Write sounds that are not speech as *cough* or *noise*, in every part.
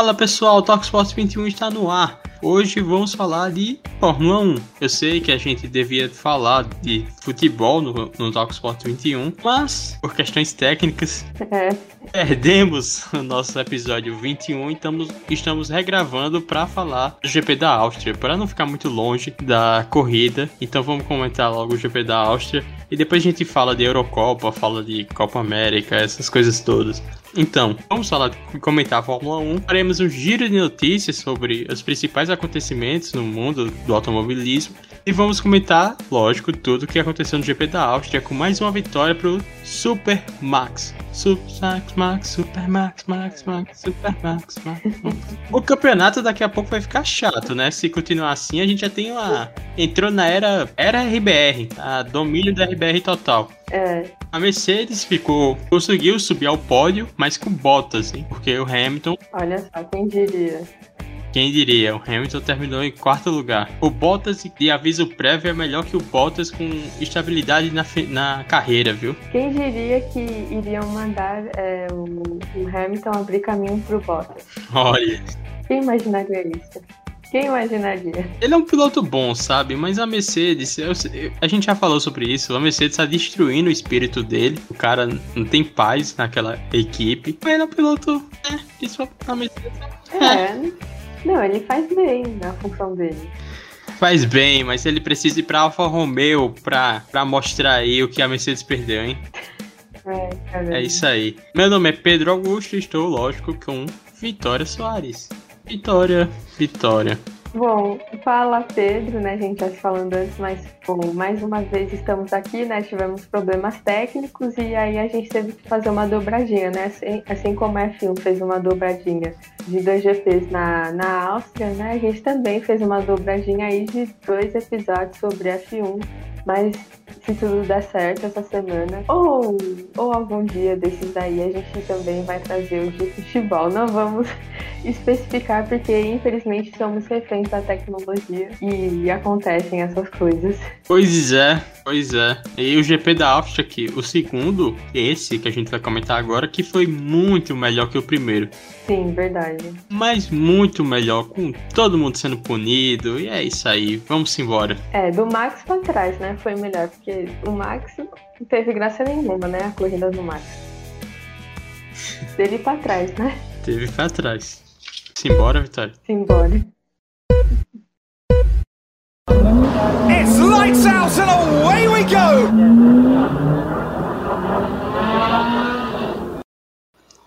Fala pessoal, Talk Sports 21 está no ar. Hoje vamos falar de Fórmula 1. Eu sei que a gente devia falar de futebol no, no Talk Sports 21, mas por questões técnicas É, perdemos o nosso episódio 21 e estamos, estamos regravando para falar do GP da Áustria, para não ficar muito longe da corrida. Então vamos comentar logo o GP da Áustria e depois a gente fala de Eurocopa, fala de Copa América, essas coisas todas. Então, vamos falar comentar a Fórmula 1. Faremos um giro de notícias sobre os principais acontecimentos no mundo do automobilismo e vamos comentar, lógico, tudo o que aconteceu no GP da Áustria com mais uma vitória pro Super Max. Super Max, Max, Super Max, Max, Max, Super Max, Max, Max. O campeonato daqui a pouco vai ficar chato, né? Se continuar assim, a gente já tem uma. Entrou na era. Era RBR, a domínio da RBR total. é, A Mercedes ficou. conseguiu subir ao pódio, mas com botas, hein? Porque o Hamilton olha só, quem diria. Quem diria? O Hamilton terminou em quarto lugar. O Bottas de aviso prévio é melhor que o Bottas com estabilidade na, na carreira, viu? Quem diria que iriam mandar é, o, o Hamilton abrir caminho pro Bottas? Olha, Quem imaginaria isso? Quem imaginaria? ele é um piloto bom, sabe? Mas a Mercedes, eu- eu- a gente já falou sobre isso. A Mercedes tá destruindo o espírito dele. O cara não tem paz naquela equipe. Mas ele é um piloto, né? Isso a Mercedes É, *laughs* não, ele faz bem na função dele. faz bem, mas ele precisa ir pra Alfa Romeo pra, pra mostrar aí o que a Mercedes perdeu, hein? É. É isso aí. Meu nome é Pedro Augusto e estou, lógico, com Vitória Soares. Vitória, Vitória. Bom, fala Pedro, né? A gente já se falando antes, mas bom, mais uma vez estamos aqui, né? Tivemos problemas técnicos e aí a gente teve que fazer uma dobradinha, né? Assim, assim como a F1 fez uma dobradinha de dois GPs na, na Áustria, né? A gente também fez uma dobradinha aí de dois episódios sobre a F1, mas se tudo der certo essa semana, ou, ou algum dia desses daí, a gente também vai trazer o de futebol. Não vamos *laughs* especificar porque infelizmente somos reféns da tecnologia e acontecem essas coisas. Pois é, pois é. E o GP da Áustria aqui, o segundo, esse que a gente vai comentar agora, que foi muito melhor que o primeiro. Sim, verdade. Mas muito melhor, com todo mundo sendo punido. E é isso aí, vamos embora. É, do Max pra trás, né? Foi melhor, porque o Max não teve graça nenhuma, né? A corrida do Max. Dele pra trás, né? Teve pra trás. Simbora, Vitória. Simbora. Lights out and away we go!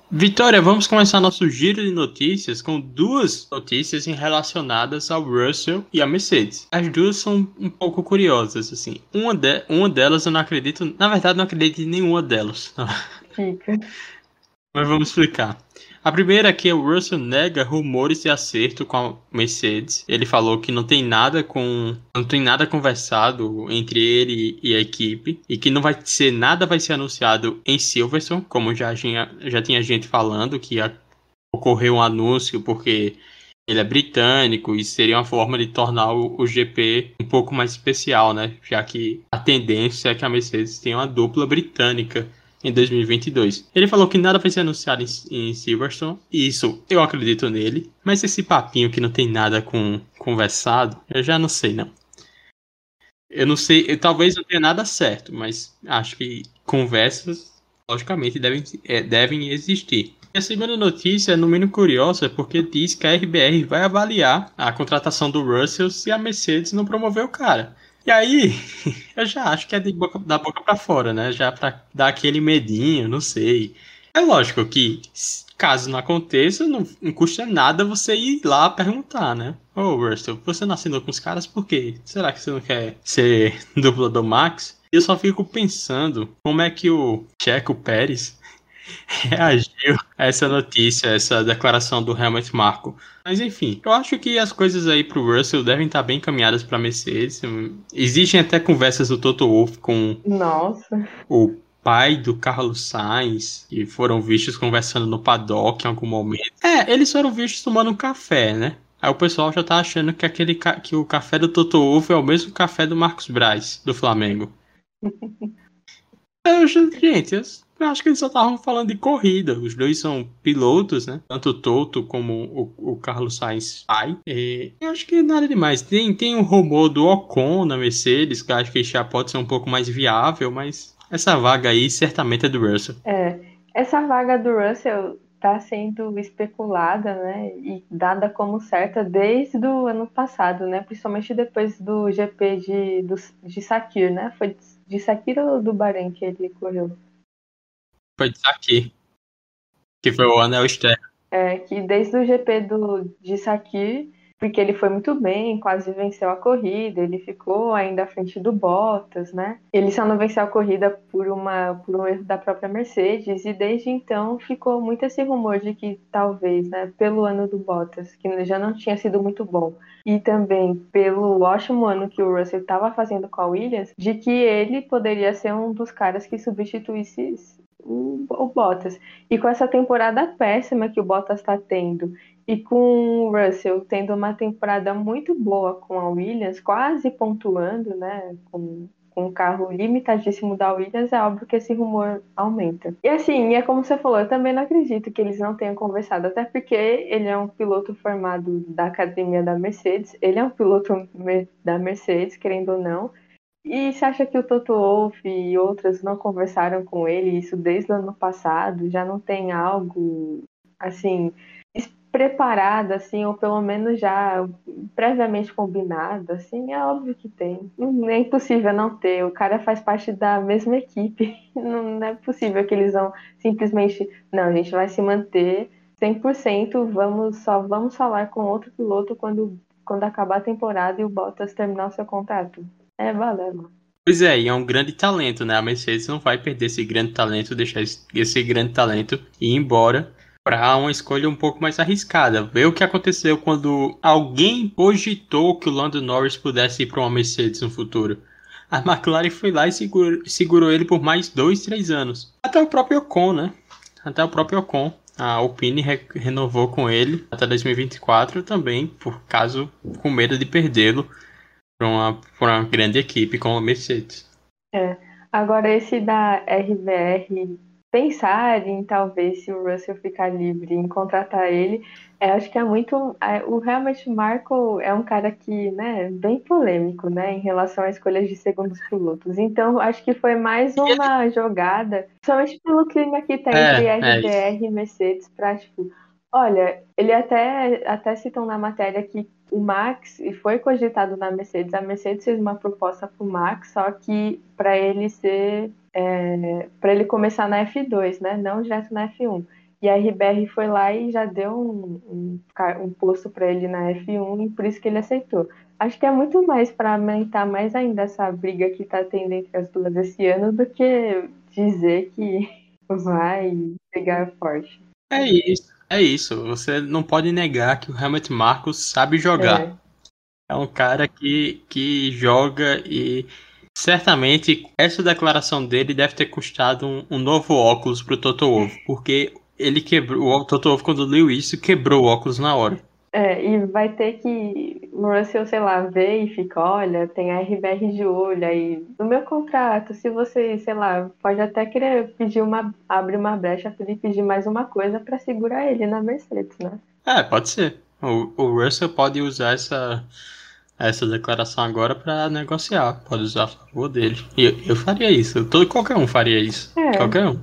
Vitória, vamos começar nosso giro de notícias com duas notícias relacionadas ao Russell e à Mercedes. As duas são um pouco curiosas, assim. Uma, de, uma delas eu não acredito, na verdade não acredito em nenhuma delas. Fica. Mas vamos explicar. A primeira é que o Russell nega rumores de acerto com a Mercedes. Ele falou que não tem nada com não tem nada conversado entre ele e a equipe e que não vai ser nada vai ser anunciado em Silverstone, como já tinha já tinha gente falando que ia ocorreu um anúncio porque ele é britânico e seria uma forma de tornar o, o GP um pouco mais especial, né? Já que a tendência é que a Mercedes tenha uma dupla britânica em 2022. Ele falou que nada vai ser anunciado em, em Silverstone, e isso eu acredito nele, mas esse papinho que não tem nada com conversado, eu já não sei não. Eu não sei, eu, talvez não tenha nada certo, mas acho que conversas, logicamente, devem, é, devem existir. E a segunda notícia é no mínimo curiosa, porque diz que a RBR vai avaliar a contratação do Russell se a Mercedes não promover o cara. E aí, *laughs* eu já acho que é boca, da boca pra fora, né? Já pra dar aquele medinho, não sei. É lógico que, caso não aconteça, não, não custa nada você ir lá perguntar, né? Ô, Russell, você não assinou com os caras por quê? Será que você não quer ser *laughs* dupla do Max? Eu só fico pensando como é que o Checo Pérez *laughs* reagiu a essa notícia, essa declaração do Helmut Marko. Mas enfim, eu acho que as coisas aí pro Russell devem estar bem caminhadas pra Mercedes. Existem até conversas do Toto Wolff com Nossa. o pai do Carlos Sainz, que foram vistos conversando no paddock em algum momento. É, eles foram vistos tomando um café, né? Aí o pessoal já tá achando que, aquele que o café do Toto Wolff é o mesmo café do Marcos Braz, do Flamengo. *laughs* Eu, gente, eu acho que eles só estavam falando de corrida. Os dois são pilotos, né? Tanto o Toto como o, o Carlos Sainz pai. E eu acho que nada demais. Tem, tem um rumor do Ocon na Mercedes, que eu acho que já pode ser um pouco mais viável, mas essa vaga aí certamente é do Russell. É, essa vaga do Russell está sendo especulada, né, e dada como certa desde o ano passado, né, principalmente depois do GP de, do, de Sakir, né, foi de Sakir ou do Bahrein que ele correu? Foi de Sakir, que foi o Anel Externo. É, que desde o GP do, de Sakir porque ele foi muito bem, quase venceu a corrida, ele ficou ainda à frente do Bottas, né? Ele só não venceu a corrida por, uma, por um erro da própria Mercedes, e desde então ficou muito esse rumor de que talvez, né, pelo ano do Bottas, que já não tinha sido muito bom, e também pelo ótimo ano que o Russell estava fazendo com a Williams, de que ele poderia ser um dos caras que substituísse o, Bottas. E com essa temporada péssima que o Bottas está tendo e com o Russell tendo uma temporada muito boa com a Williams, quase pontuando, né? Com, com um carro limitadíssimo da Williams, é óbvio que esse rumor aumenta. E assim, é como você falou, eu também não acredito que eles não tenham conversado, até porque ele é um piloto formado da academia da Mercedes, ele é um piloto da Mercedes, querendo ou não. E você acha que o Toto Wolff e outras não conversaram com ele isso desde o ano passado? Já não tem algo assim preparada, assim, ou pelo menos já previamente combinado, assim, é óbvio que tem. Não é impossível não ter. O cara faz parte da mesma equipe. *laughs* Não é possível que eles vão simplesmente, não, a gente vai se manter 100%, vamos só vamos falar com outro piloto quando quando acabar a temporada e o Bottas terminar o seu contrato. É valendo. Pois é, e é um grande talento, né? A Mercedes não vai perder esse grande talento, deixar esse grande talento ir embora para uma escolha um pouco mais arriscada. Ver o que aconteceu quando alguém cogitou que o Lando Norris pudesse ir para uma Mercedes no futuro. A McLaren foi lá e segurou, segurou ele por mais dois, três anos. Até o próprio Ocon, né? Até o próprio Ocon. A Alpine re renovou com ele até 2024 também, por caso com medo de perdê-lo para uma, uma grande equipe como a Mercedes. É. Agora esse da RBR pensar em talvez se o Russell ficar livre em contratar ele, é, acho que é muito. É, o Helmut Marko é um cara que, né, bem polêmico, né, em relação à escolha de segundos pilotos. Então, acho que foi mais uma jogada, somente pelo clima que tem é, entre RBR é e Mercedes, para tipo, olha, ele até, até citam na matéria que o Max e foi cogitado na Mercedes. A Mercedes fez uma proposta para o Max, só que para ele ser é, para ele começar na F2, né? Não direto na F1. E a RBR foi lá e já deu um, um, um posto para ele na F1 e por isso que ele aceitou. Acho que é muito mais para aumentar mais ainda essa briga que está tendo entre as duas esse ano do que dizer que *laughs* vai pegar forte. É isso. É isso, você não pode negar que o Helmut Marcos sabe jogar. É, é um cara que, que joga e certamente essa declaração dele deve ter custado um, um novo óculos pro Toto Wolff, porque ele quebrou, o Toto Wolff quando leu isso quebrou o óculos na hora. É, e vai ter que o Russell, sei lá, ver e fica, olha, tem a RBR de olho aí. No meu contrato, se você, sei lá, pode até querer pedir uma, abrir uma brecha para ele pedir mais uma coisa para segurar ele na Mercedes, né? É, pode ser. O, o Russell pode usar essa, essa declaração agora para negociar, pode usar a favor dele. E eu, eu faria isso, todo, qualquer um faria isso. É. Qualquer um.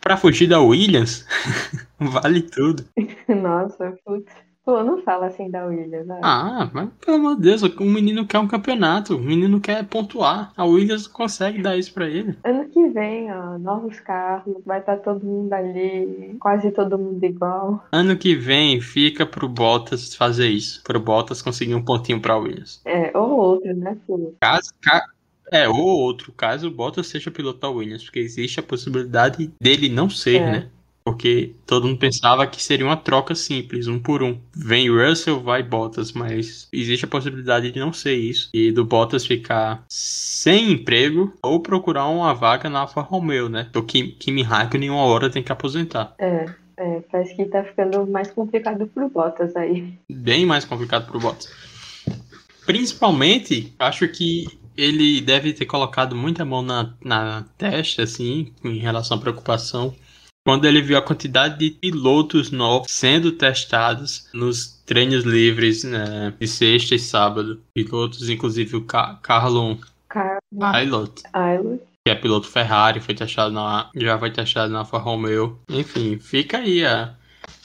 Pra fugir da Williams, *laughs* vale tudo. *laughs* Nossa, putz. Pô, não fala assim da Williams, né? Ah, mas pelo amor de Deus, o menino quer um campeonato, o menino quer pontuar. A Williams consegue dar isso pra ele. Ano que vem, ó, novos carros, vai estar tá todo mundo ali, quase todo mundo igual. Ano que vem fica pro Bottas fazer isso, pro Bottas conseguir um pontinho pra Williams. É, ou outro, né, filho? Caso, ca... É, ou outro, caso o Bottas seja piloto da Williams, porque existe a possibilidade dele não ser, é. né? Porque todo mundo pensava que seria uma troca simples, um por um. Vem Russell, vai Bottas, mas existe a possibilidade de não ser isso. E do Bottas ficar sem emprego ou procurar uma vaga na Alfa Romeo, né? O Kimi, Kimi Raikkonen uma hora tem que aposentar. É, é, parece que tá ficando mais complicado pro Bottas aí. Bem mais complicado pro Bottas. Principalmente, acho que ele deve ter colocado muita mão na, na testa, assim, em relação à preocupação, quando ele viu a quantidade de pilotos novos sendo testados nos treinos livres né, de sexta e sábado. Pilotos, inclusive o Ca Carlon Aylot, que é piloto Ferrari, foi testado na, já foi testado na Alfa Romeo. Enfim, fica aí a,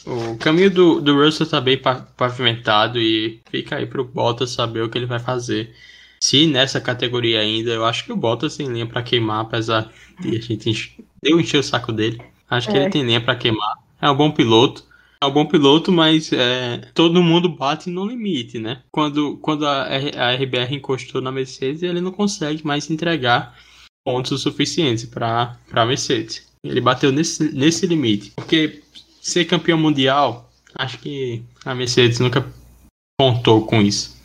o caminho do, do Russell tá bem pavimentado e fica aí pro Bottas saber o que ele vai fazer. Se nessa categoria ainda, eu acho que o Bottas tem linha para queimar, apesar de a gente deu encher o saco dele. Acho que é. ele tem linha para queimar. É um bom piloto. É um bom piloto, mas é, todo mundo bate no limite, né? Quando, quando a, a RBR encostou na Mercedes, ele não consegue mais entregar pontos suficientes para a Mercedes. Ele bateu nesse, nesse limite. Porque ser campeão mundial, acho que a Mercedes nunca contou com isso.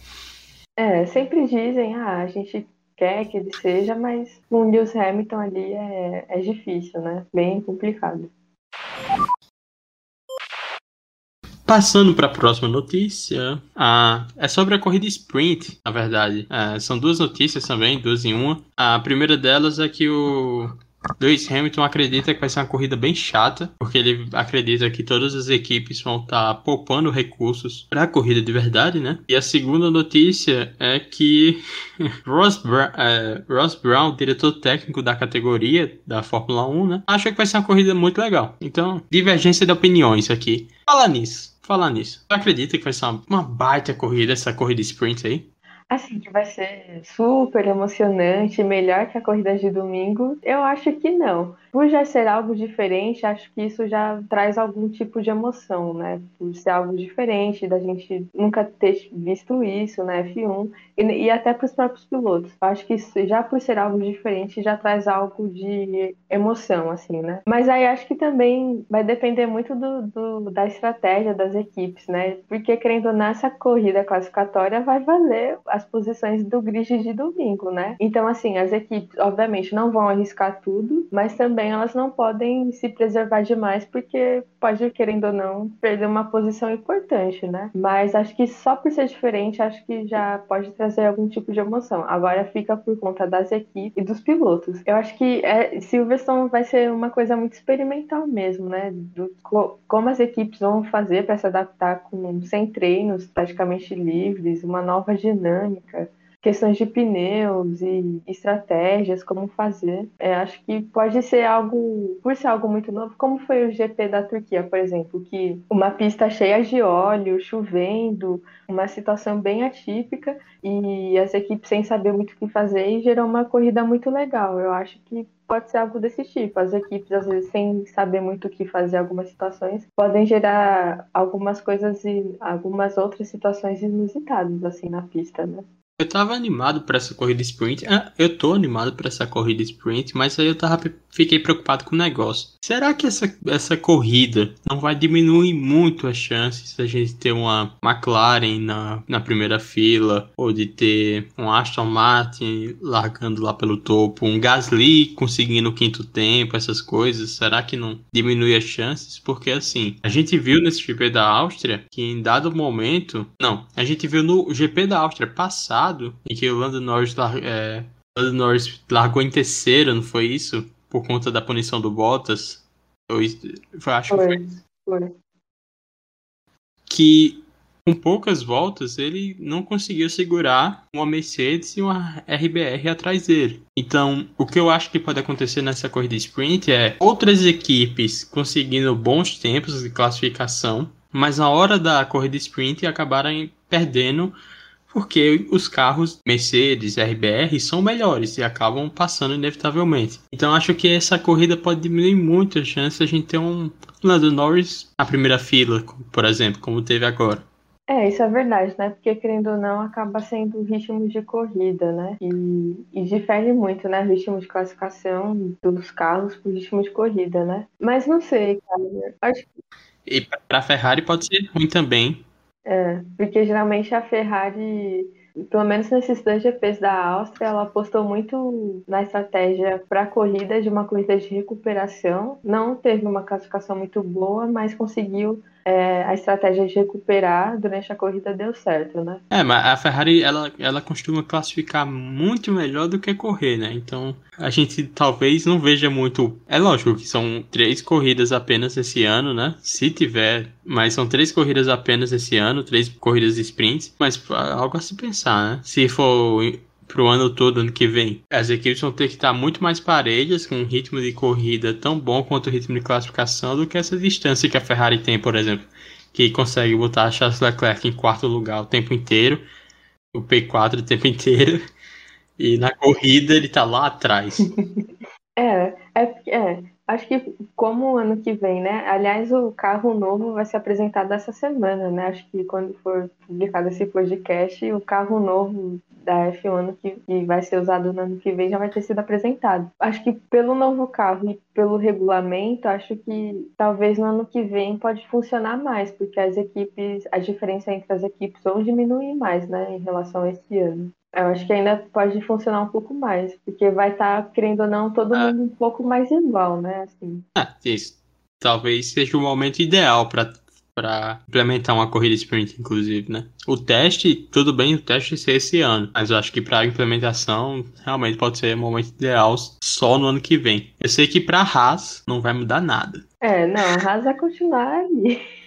É, sempre dizem, ah, a gente quer que ele seja, mas o Lewis Hamilton ali é, é difícil, né? Bem complicado. Passando para a próxima notícia, ah, é sobre a corrida sprint, na verdade. É, são duas notícias também, duas em uma. A primeira delas é que o Lewis Hamilton acredita que vai ser uma corrida bem chata, porque ele acredita que todas as equipes vão estar tá poupando recursos para a corrida de verdade, né? E a segunda notícia é que *laughs* Ross, Bra é, Ross Brown, diretor técnico da categoria da Fórmula 1, né? Acha que vai ser uma corrida muito legal. Então, divergência de opiniões aqui. Fala nisso. Falar nisso. Você acredita que vai ser uma, uma baita corrida, essa corrida sprint aí? Assim, que vai ser super emocionante, melhor que a corrida de domingo, eu acho que não. Por já ser algo diferente, acho que isso já traz algum tipo de emoção, né? Por ser algo diferente, da gente nunca ter visto isso na F1 e, e até para os próprios pilotos. Acho que isso, já por ser algo diferente, já traz algo de emoção, assim, né? Mas aí acho que também vai depender muito do, do da estratégia das equipes, né? Porque, querendo nessa corrida classificatória, vai valer as posições do grid de domingo, né? Então, assim, as equipes, obviamente, não vão arriscar tudo, mas também elas não podem se preservar demais, porque pode, querendo ou não, perder uma posição importante, né? Mas acho que só por ser diferente, acho que já pode trazer algum tipo de emoção. Agora fica por conta das equipes e dos pilotos. Eu acho que é, Silverstone vai ser uma coisa muito experimental mesmo, né? Do, como as equipes vão fazer para se adaptar com sem treinos praticamente livres, uma nova dinâmica questões de pneus e estratégias, como fazer. É, acho que pode ser algo, por ser algo muito novo, como foi o GP da Turquia, por exemplo, que uma pista cheia de óleo, chovendo, uma situação bem atípica e as equipes sem saber muito o que fazer e gerou uma corrida muito legal. Eu acho que pode ser algo desse tipo. As equipes, às vezes, sem saber muito o que fazer algumas situações, podem gerar algumas coisas e algumas outras situações inusitadas, assim, na pista, né? Eu tava animado para essa corrida sprint. Ah, eu tô animado para essa corrida sprint, mas aí eu tava, fiquei preocupado com o negócio. Será que essa, essa corrida não vai diminuir muito as chances da gente ter uma McLaren na, na primeira fila, ou de ter um Aston Martin largando lá pelo topo, um Gasly conseguindo o quinto tempo, essas coisas? Será que não diminui as chances? Porque assim, a gente viu nesse GP da Áustria que em dado momento. Não, a gente viu no GP da Áustria passado passado, em que o Lando Norris, é, Lando Norris largou em terceiro, não foi isso? Por conta da punição do Bottas. Eu, eu acho foi, que foi. foi. Que com poucas voltas ele não conseguiu segurar uma Mercedes e uma RBR atrás dele. Então, o que eu acho que pode acontecer nessa corrida sprint é outras equipes conseguindo bons tempos de classificação, mas na hora da corrida sprint acabarem perdendo porque os carros Mercedes, RBR são melhores e acabam passando inevitavelmente. Então acho que essa corrida pode diminuir muito a chance de a gente ter um Lando Norris na primeira fila, por exemplo, como teve agora. É, isso é verdade, né? Porque, querendo ou não, acaba sendo ritmo de corrida, né? E, e difere muito, né? O ritmo de classificação dos carros pro ritmo de corrida, né? Mas não sei, cara. Acho que... E pra Ferrari pode ser ruim também, é, porque geralmente a Ferrari, pelo menos nesses dois GPs da Áustria, ela apostou muito na estratégia para a corrida, de uma corrida de recuperação. Não teve uma classificação muito boa, mas conseguiu é, a estratégia de recuperar durante a corrida deu certo, né? É, mas a Ferrari ela, ela costuma classificar muito melhor do que correr, né? Então a gente talvez não veja muito. É lógico que são três corridas apenas esse ano, né? Se tiver, mas são três corridas apenas esse ano, três corridas de sprints, mas algo a se pensar, né? Se for pro ano todo, ano que vem. As equipes vão ter que estar muito mais parelhas, com um ritmo de corrida tão bom quanto o ritmo de classificação, do que essa distância que a Ferrari tem, por exemplo, que consegue botar a Charles Leclerc em quarto lugar o tempo inteiro, o P4 o tempo inteiro, *laughs* e na corrida ele tá lá atrás. *laughs* é, é, é, Acho que como ano que vem, né? Aliás, o carro novo vai ser apresentado essa semana, né? Acho que quando for publicado esse podcast, o carro novo da F1 que, que vai ser usado no ano que vem já vai ter sido apresentado. Acho que pelo novo carro e pelo regulamento, acho que talvez no ano que vem pode funcionar mais, porque as equipes, a diferença entre as equipes ou diminuir mais, né, em relação a esse ano. Eu acho que ainda pode funcionar um pouco mais, porque vai estar, tá, querendo ou não, todo ah. mundo um pouco mais igual, né? Assim. Ah, isso. Talvez seja o momento ideal para para implementar uma corrida sprint, inclusive, né? O teste, tudo bem, o teste ser esse ano, mas eu acho que para implementação realmente pode ser o momento ideal só no ano que vem. Eu sei que para Haas não vai mudar nada. É, não, a Haas vai continuar ali. *laughs*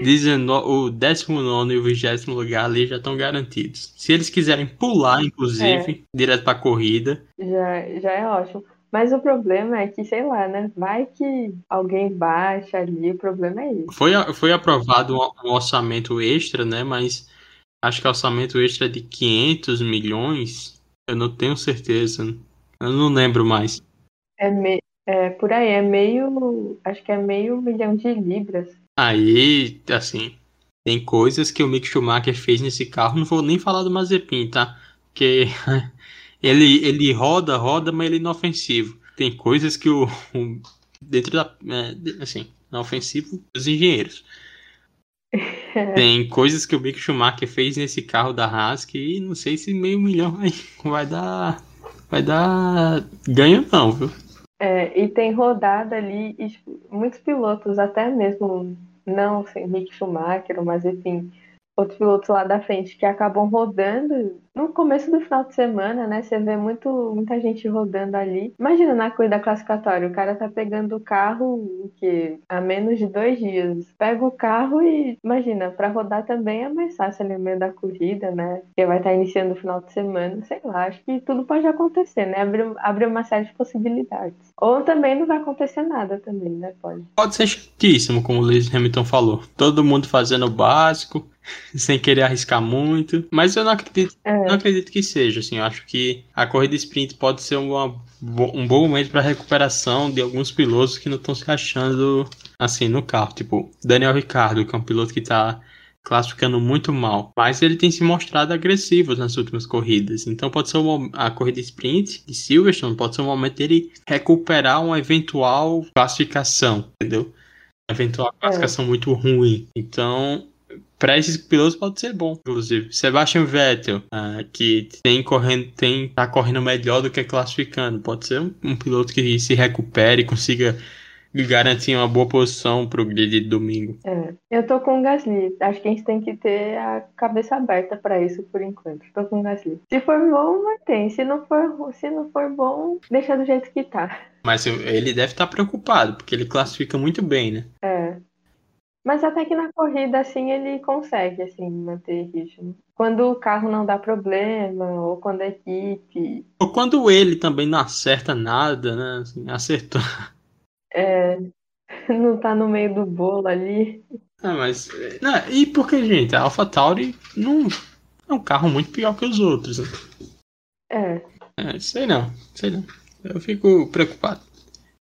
o 19 e o 20 lugar ali já estão garantidos. Se eles quiserem pular, inclusive, é. direto para a corrida. Já, já é ótimo. Mas o problema é que, sei lá, né? Vai que alguém baixa ali, o problema é isso. Foi, foi aprovado um orçamento extra, né? Mas acho que orçamento extra é de 500 milhões. Eu não tenho certeza. Eu não lembro mais. É, me, é por aí, é meio. Acho que é meio milhão de libras. Aí, assim, tem coisas que o Mick Schumacher fez nesse carro, não vou nem falar do Mazepin, tá? Porque *laughs* ele, ele roda, roda, mas ele é inofensivo. Tem coisas que o. o dentro da. É, assim, inofensivo dos engenheiros. *laughs* Tem coisas que o Mick Schumacher fez nesse carro da Haas que não sei se meio milhão vai, vai dar. Vai dar ganho, não, viu? É, e tem rodada ali, muitos pilotos, até mesmo não sem Mick Schumacher, mas enfim, outros pilotos lá da frente que acabam rodando no começo do final de semana, né? Você vê muito, muita gente rodando ali. Imagina na corrida classificatória, o cara tá pegando o carro que há menos de dois dias. Pega o carro e imagina, para rodar também é mais fácil ali no meio da corrida, né? Porque vai estar tá iniciando o final de semana, sei lá, acho que tudo pode acontecer, né? Abre, abre uma série de possibilidades. Ou também não vai acontecer nada também, né? Pode. Pode ser chatíssimo, como o Lewis Hamilton falou. Todo mundo fazendo o básico, *laughs* sem querer arriscar muito. Mas eu não acredito, é. não acredito que seja. Assim, eu acho que a corrida sprint pode ser uma, um bom momento para recuperação de alguns pilotos que não estão se achando assim no carro. Tipo, Daniel Ricardo, que é um piloto que está classificando muito mal. Mas ele tem se mostrado agressivo nas últimas corridas. Então pode ser uma, a corrida sprint de Silverstone, pode ser um momento dele recuperar uma eventual classificação, entendeu? Eventual classificação é. muito ruim. Então para esses pilotos pode ser bom, inclusive. Sebastian Vettel, uh, que tem correndo, tem tá correndo melhor do que classificando, pode ser um, um piloto que se recupere e consiga garantir uma boa posição para o grid de domingo. É, eu tô com o Gasly. Acho que a gente tem que ter a cabeça aberta para isso por enquanto. Tô com o Gasly. Se for bom, mantém. Se não for, se não for bom, deixa do jeito que tá. Mas ele deve estar tá preocupado, porque ele classifica muito bem, né? É. Mas até que na corrida, assim, ele consegue, assim, manter ritmo. Quando o carro não dá problema, ou quando a equipe... Ou quando ele também não acerta nada, né? Assim, acertou. É, *laughs* não tá no meio do bolo ali. É, mas... Não, e porque, gente, a AlphaTauri não é um carro muito pior que os outros, né? É. É, sei não, sei não. Eu fico preocupado.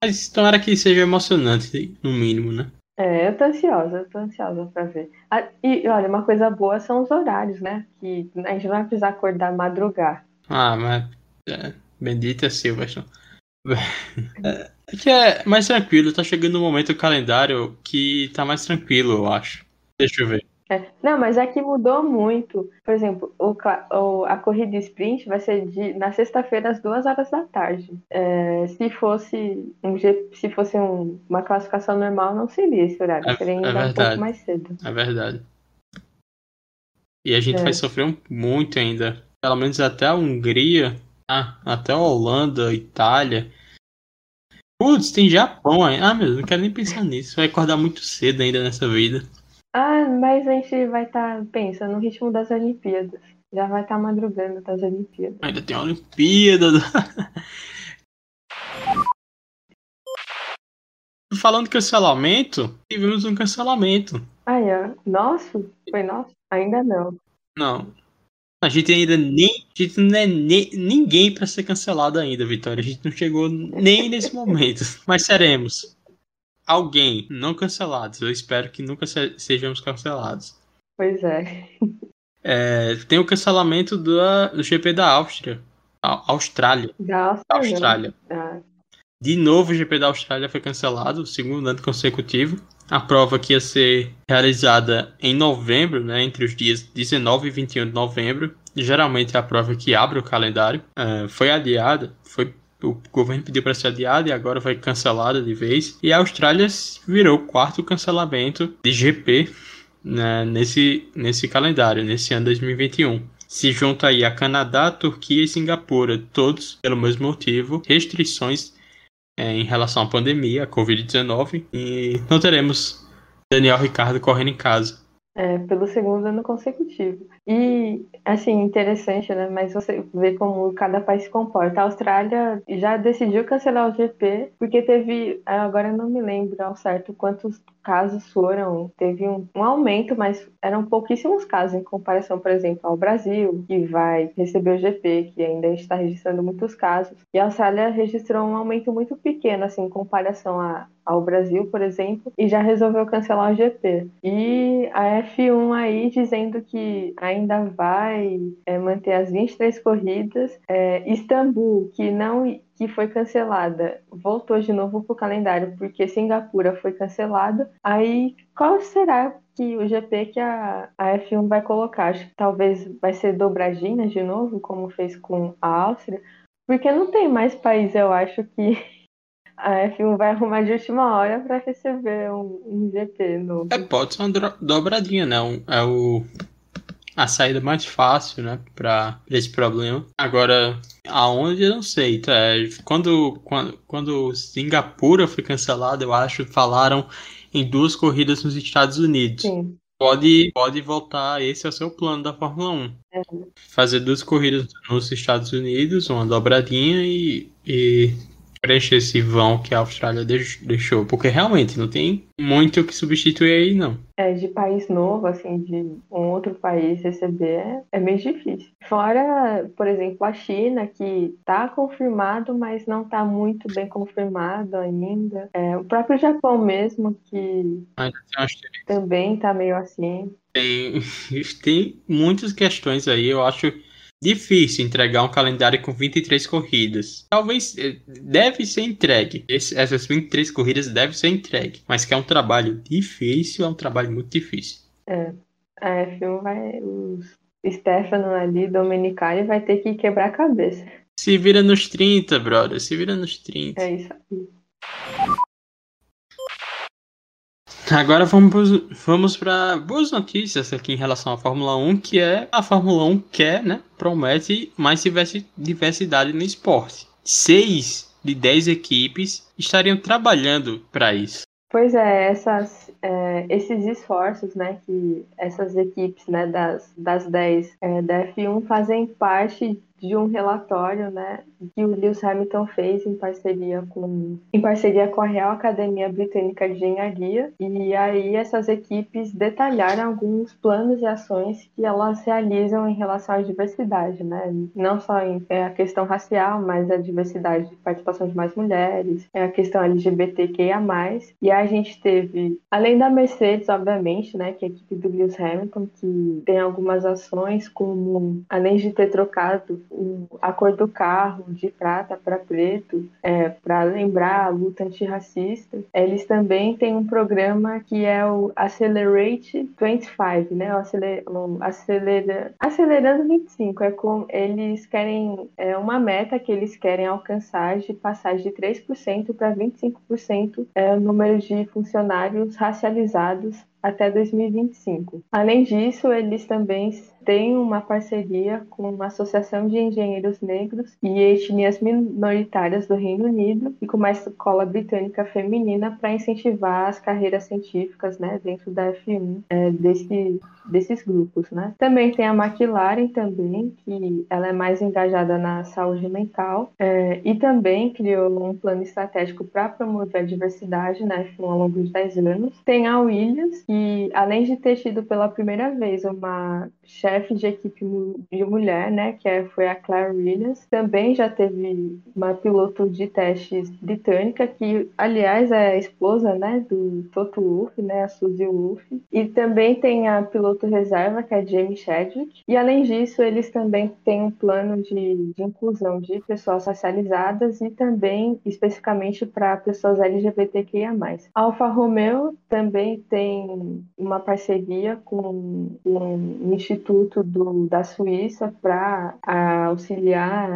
Mas tomara que seja emocionante, no mínimo, né? É, eu tô ansiosa, eu tô ansiosa pra ver. Ah, e olha, uma coisa boa são os horários, né? Que a gente não vai precisar acordar madrugar. Ah, mas. É, bendita Silverstone. É, é que é mais tranquilo, tá chegando um momento do calendário que tá mais tranquilo, eu acho. Deixa eu ver. É. Não, mas aqui mudou muito. Por exemplo, o, o, a corrida sprint vai ser de, na sexta-feira às duas horas da tarde. É, se fosse, um, se fosse um, uma classificação normal, não seria esse horário. É, seria ainda é um pouco mais cedo. É verdade. E a gente É. vai sofrer muito ainda. Pelo menos até a Hungria, ah, até a Holanda, Itália. Putz, tem Japão aí. Ah, meu não quero nem pensar nisso. Vai acordar muito cedo ainda nessa vida. Ah, mas a gente vai estar, pensa, no ritmo das Olimpíadas. Já vai estar madrugando das Olimpíadas. Ainda tem a Olimpíada. do- *laughs* Falando de cancelamento, tivemos um cancelamento. Aí, ó. Nosso? Foi nosso? Ainda não. Não. A gente ainda nem. A gente não é nem, ninguém pra ser cancelado ainda, Vitória. A gente não chegou nem nesse momento. Mas seremos. Alguém não cancelados. Eu espero que nunca se- sejamos cancelados. Pois é. É, tem o cancelamento do, do GP da Áustria. A- Austrália. Da Áustria. Austrália. Ah, De novo, o GP da Austrália foi cancelado, o segundo ano consecutivo. A prova que ia ser realizada em novembro, né, entre os dias 19 e 21 de novembro. Geralmente é a prova que abre o calendário. É, foi adiada, foi, o governo pediu para ser adiada e agora foi cancelada de vez. E a Austrália virou o quarto cancelamento de GP né, nesse, nesse calendário, nesse ano 2021 se junta aí a Canadá, Turquia e Singapura, todos pelo mesmo motivo, restrições é, em relação à pandemia, a Covid-19, e não teremos Daniel Ricardo correndo em casa. é, pelo segundo ano consecutivo. E, assim, interessante, né? Mas você vê como cada país se comporta. A Austrália já decidiu cancelar o GP, porque teve, agora eu não me lembro ao certo quantos casos foram. Teve um, um aumento, mas eram pouquíssimos casos em comparação, por exemplo, ao Brasil, que vai receber o GP, que ainda está registrando muitos casos. E a Austrália registrou um aumento muito pequeno, assim, em comparação a, ao Brasil, por exemplo, e já resolveu cancelar o GP. E a F1 aí dizendo que ainda vai é, manter as 23 corridas. É, Istambul, que não que foi cancelada, voltou de novo para o calendário porque Singapura foi cancelada. Aí qual será que o GP que a, a F1 vai colocar? Acho que talvez vai ser dobradinha de novo, como fez com a Áustria, porque não tem mais país, eu acho que *laughs* a F1 vai arrumar de última hora para receber um, um GP novo. É, pode ser uma dobradinha, né? Um- é o, a saída mais fácil, né? Pra esse problema. Agora, aonde eu não sei. tá? É, quando, quando, quando Singapura foi cancelada, eu acho, falaram em duas corridas nos Estados Unidos. Sim. Pode, pode voltar, esse é o seu plano da Fórmula 1. É. Fazer duas corridas nos Estados Unidos, uma dobradinha e, e preencher esse vão que a Austrália deix- deixou. Porque realmente não tem muito o que substituir aí, não. É, de país novo, assim, de um outro país receber, é, meio difícil. Fora, por exemplo, a China, que tá confirmado, mas não tá muito bem confirmado ainda. É, o próprio Japão mesmo, que também tá meio assim. tem, *laughs* tem muitas questões aí, eu acho difícil entregar um calendário com 23 corridas. Talvez eh, deve ser entregue. Esse- essas 23 corridas devem ser entregue. Mas que é um trabalho difícil, é um trabalho muito difícil. A F1 vai. Os Stefano ali, Domenicali, vai ter que quebrar a cabeça. Se vira nos 30, brother. Se vira nos 30. É isso aí. Agora vamos, vamos para boas notícias aqui em relação à Fórmula 1, que é a Fórmula 1 quer, né, promete mais diversi- diversidade no esporte. Seis de dez equipes estariam trabalhando para isso. Pois é, essas, é, esses esforços, né, que essas equipes, né, das, das 10 é, da F1 fazem parte de um relatório, né, que o Lewis Hamilton fez em parceria com, em parceria com a Real Academia Britânica de Engenharia, e aí essas equipes detalharam alguns planos e ações que elas realizam em relação à diversidade, né, não só em é, a questão racial, mas a diversidade de participação de mais mulheres, é a questão LGBTQIA+, e a gente teve, além da Mercedes, obviamente, né, que é a equipe do Lewis Hamilton, que tem algumas ações como, além de ter trocado o, a cor do carro de prata para preto, é, para lembrar a luta antirracista, eles também têm um programa que é o Accelerate 25, né? O, aceler, o acelera, Acelerando 25. É com, eles querem, é uma meta que eles querem alcançar de passar de 3% para 25% é, o número de funcionários racializados até 2025. Além disso, eles também têm uma parceria com uma associação de engenheiros negros e etnias minoritárias do Reino Unido e com uma escola britânica feminina para incentivar as carreiras científicas né, dentro da F1 é, desse, desses grupos. Né. Também tem a McLaren também, que ela é mais engajada na saúde mental é, e também criou um plano estratégico para promover a diversidade na F1 ao longo de 10 anos. Tem a Williams, que além de ter tido pela primeira vez uma chefe de equipe de mulher, né, que é, foi a Claire Williams, também já teve uma piloto de testes britânica, que aliás é a esposa, né, do Toto Wolff, né, a Suzy Wolff, e também tem a piloto reserva, que é a Jamie Chadwick, e além disso eles também têm um plano de, de inclusão de pessoas racializadas e também especificamente para pessoas LGBTQIA+. A Alfa Romeo também tem uma parceria com um instituto do, da Suíça para auxiliar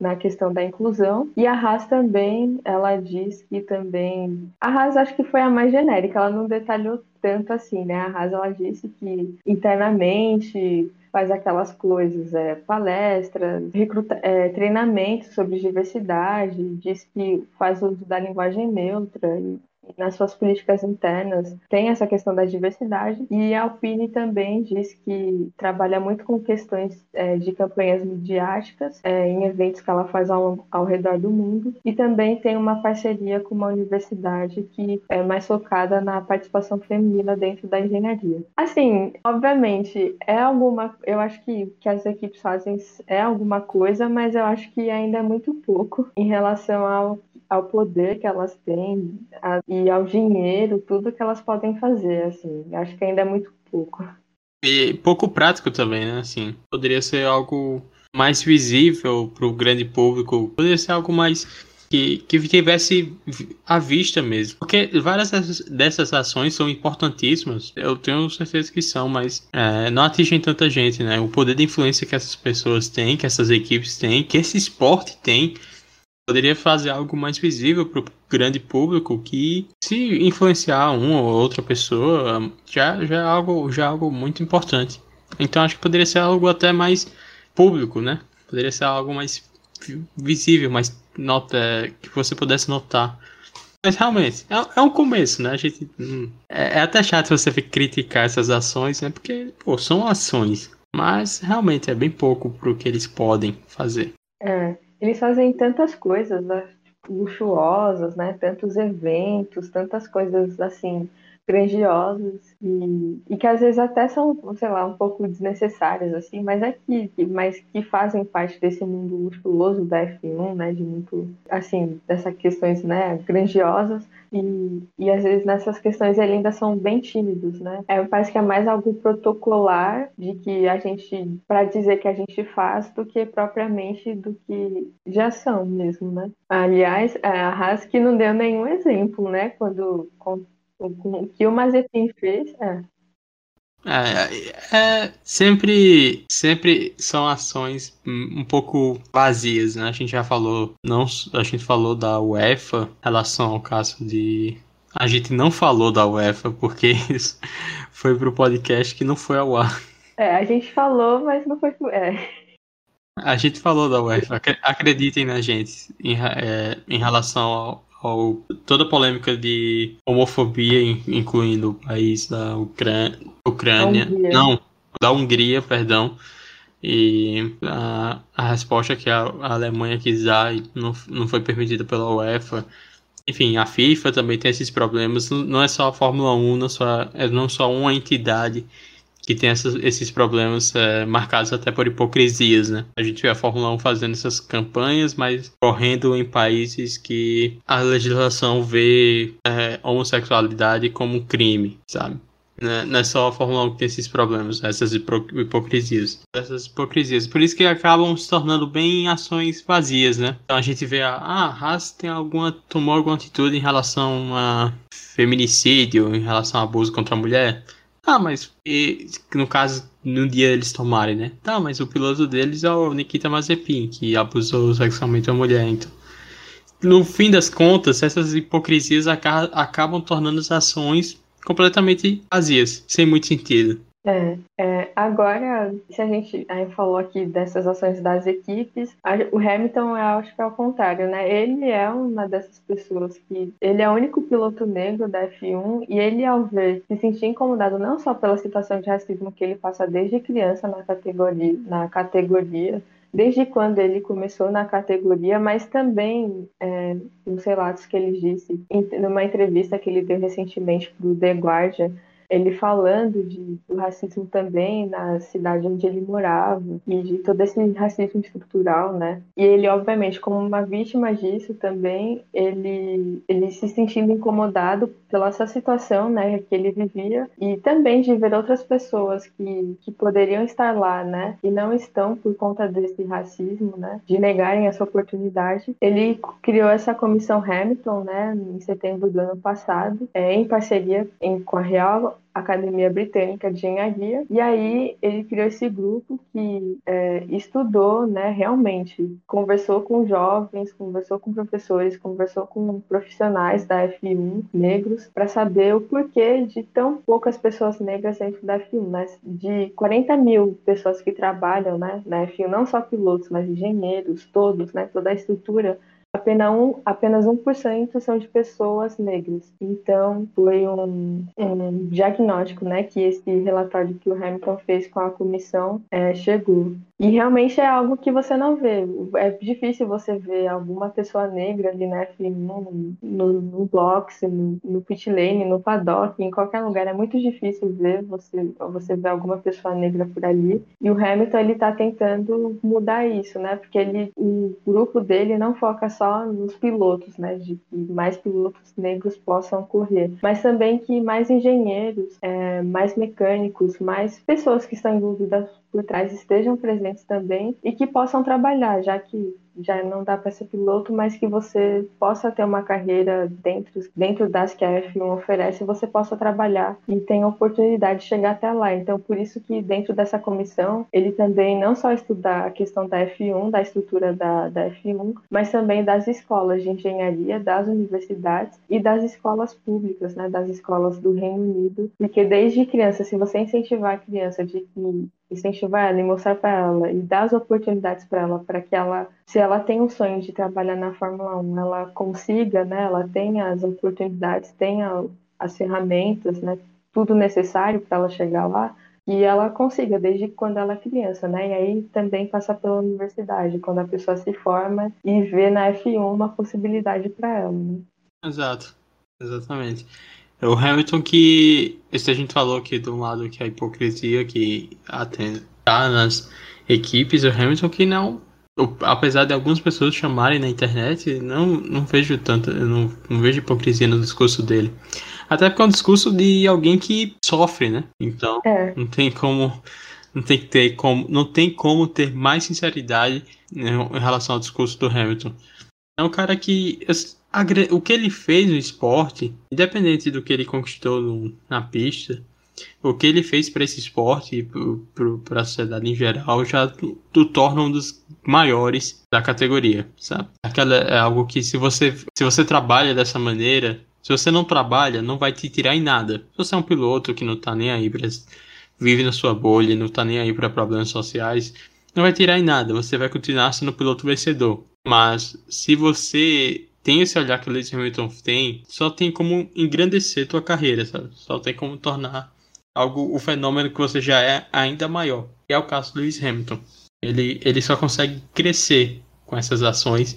na questão da inclusão. E a Haas também, ela diz que também. A Haas acho que foi a mais genérica, ela não detalhou tanto assim, né? A Haas ela disse que internamente faz aquelas coisas, é, palestras, recruta, é, treinamento sobre diversidade, diz que faz uso da linguagem neutra e nas suas políticas internas tem essa questão da diversidade e a Alpine também diz que trabalha muito com questões é, de campanhas midiáticas é, em eventos que ela faz ao, ao redor do mundo e também tem uma parceria com uma universidade que é mais focada na participação feminina dentro da engenharia. Assim, obviamente é alguma, eu acho que que as equipes fazem é alguma coisa, mas eu acho que ainda é muito pouco em relação ao ao poder que elas têm a, e ao dinheiro, tudo que elas podem fazer, assim. Acho que ainda é muito pouco. E pouco prático também, né? Assim, poderia ser algo mais visível para o grande público, poderia ser algo mais que, que tivesse à vista mesmo. Porque várias dessas, ações são importantíssimas, eu tenho certeza que são, mas é, não atingem tanta gente, né? O poder de influência que essas pessoas têm, que essas equipes têm, que esse esporte tem, poderia fazer algo mais visível para o grande público que se influenciar uma ou outra pessoa já, já, é algo, já é algo muito importante. Então acho que poderia ser algo até mais público, né? Poderia ser algo mais visível, mais nota, que você pudesse notar. Mas realmente, é, é um começo, né? A gente. Hum, é, é, até chato você criticar essas ações, né? Porque, pô, são ações. Mas realmente é bem pouco pro que eles podem fazer. É. Eles fazem tantas coisas né? luxuosas, né? Tantos eventos, tantas coisas assim grandiosas e, e que às vezes até são, sei lá, um pouco desnecessárias assim, mas é que, mas que fazem parte desse mundo luxuoso da F1, né? De muito assim dessas questões, né? Grandiosas e, e às vezes nessas questões eles ainda são bem tímidos, né? É, parece que é mais algo protocolar de que a gente, para dizer que a gente faz, do que propriamente do que já são mesmo, né? Aliás, a Haas que não deu nenhum exemplo, né? Quando o que o Mazepin fez, é. É, é, sempre, sempre são ações um pouco vazias, né? A gente já falou, não, a gente falou da UEFA em relação ao caso de a gente não falou da UEFA porque *laughs* isso foi pro podcast que não foi ao ar. É, a gente falou, mas não foi. É. A gente falou da UEFA, acreditem na gente em, é, em relação ao, ao, toda a polêmica de homofobia, incluindo o país da Ucrânia, Ucrânia não, da Hungria, perdão, e a, a resposta que a, a Alemanha quis dar não, não foi permitida pela UEFA. Enfim, a FIFA também tem esses problemas. Não é só a Fórmula 1, não, só, é não só uma entidade que tem essas, esses problemas é, marcados até por hipocrisias, né? A gente vê a Fórmula 1 fazendo essas campanhas, mas correndo em países que a legislação vê é, homossexualidade como crime, sabe? Né? Não é só a Fórmula 1 que tem esses problemas, essas hipocrisias. Essas hipocrisias. Por isso que acabam se tornando bem ações vazias, né? Então a gente vê a, ah, Haas tem alguma, tomou alguma atitude em relação a feminicídio, em relação a abuso contra a mulher. Ah, mas e, no caso, no dia eles tomarem, né? Tá, mas o piloto deles é o Nikita Mazepin, que abusou sexualmente a mulher, então. No fim das contas, essas hipocrisias acabam tornando as ações completamente vazias, sem muito sentido. É, é, agora, se a gente aí falou aqui dessas ações das equipes, a, o Hamilton acho que é o contrário, né? Ele é uma dessas pessoas que ele é o único piloto negro da F1 e ele ao ver se sentir incomodado não só pela situação de racismo que ele passa desde criança na categoria, na categoria desde quando ele começou na categoria, mas também é, nos relatos que ele disse, em, numa entrevista que ele deu recentemente para o The Guardian, ele falando de, do racismo também na cidade onde ele morava e de todo esse racismo estrutural, né? E ele, obviamente, como uma vítima disso também, ele, ele se sentindo incomodado pela essa situação, né, que ele vivia e também de ver outras pessoas que, que poderiam estar lá, né, e não estão por conta desse racismo, né, de negarem essa oportunidade. Ele criou essa comissão Hamilton, né, em setembro do ano passado, é, em parceria em, com a Real Academia Britânica de Engenharia, e aí ele criou esse grupo que é, estudou, né, realmente, conversou com jovens, conversou com professores, conversou com profissionais da F1 negros para saber o porquê de tão poucas pessoas negras dentro da F1, né? De 40 mil pessoas que trabalham, né, na F1, não só pilotos, mas engenheiros, todos, né, toda a estrutura apenas, um, apenas 1% são de pessoas negras. Então, foi um, um, diagnóstico né, que esse relatório que o Hamilton fez com a comissão é, chegou. E realmente é algo que você não vê. É difícil você ver alguma pessoa negra ali, né, no, no, no box, no, no pit lane, no paddock, em qualquer lugar. É muito difícil ver você, você ver alguma pessoa negra por ali. E o Hamilton, ele tá tentando mudar isso, né, porque ele, o grupo dele não foca só nos pilotos, né, de que mais pilotos negros possam correr, mas também que mais engenheiros, é, mais mecânicos, mais pessoas que estão envolvidas por trás estejam presentes também e que possam trabalhar, já que já não dá para ser piloto, mas que você possa ter uma carreira dentro, dentro das que a F1 oferece, você possa trabalhar e tenha oportunidade de chegar até lá. Então, por isso que dentro dessa comissão, ele também não só estudar a questão da F1, da estrutura da, da F1, mas também das escolas de engenharia, das universidades e das escolas públicas, né, das escolas do Reino Unido, porque desde criança, se você incentivar a criança de que incentivar ela e mostrar para ela e dar as oportunidades para ela, para que ela, se ela tem um sonho de trabalhar na Fórmula 1, ela consiga, né? Ela tenha as oportunidades, tenha as ferramentas, né? Tudo necessário para ela chegar lá e ela consiga desde quando ela é criança, né? E aí também passar pela universidade, quando a pessoa se forma e vê na F1 uma possibilidade para ela, né? Exato, exatamente. O Hamilton que. Esse a gente falou aqui de um lado que é a hipocrisia que tá nas equipes, o Hamilton que não. Apesar de algumas pessoas chamarem na internet, não, não vejo tanto, não, não vejo hipocrisia no discurso dele. Até porque é um discurso de alguém que sofre, né? Então, é. não tem como. Não tem, que ter como, não tem como ter mais sinceridade né, em relação ao discurso do Hamilton. É um cara que o que ele fez no esporte, independente do que ele conquistou no, na pista, o que ele fez para esse esporte e para a sociedade em geral já o torna um dos maiores da categoria, sabe? Aquela é algo que se você se você trabalha dessa maneira, se você não trabalha, não vai te tirar em nada. Se você é um piloto que não tá nem aí para vive na sua bolha, não tá nem aí para problemas sociais, não vai tirar em nada. Você vai continuar sendo piloto vencedor. Mas se você tem esse olhar que o Lewis Hamilton tem, só tem como engrandecer tua carreira, sabe? Só tem como tornar algo o fenômeno que você já é ainda maior. Que é o caso do Lewis Hamilton. Ele, ele só consegue crescer com essas ações,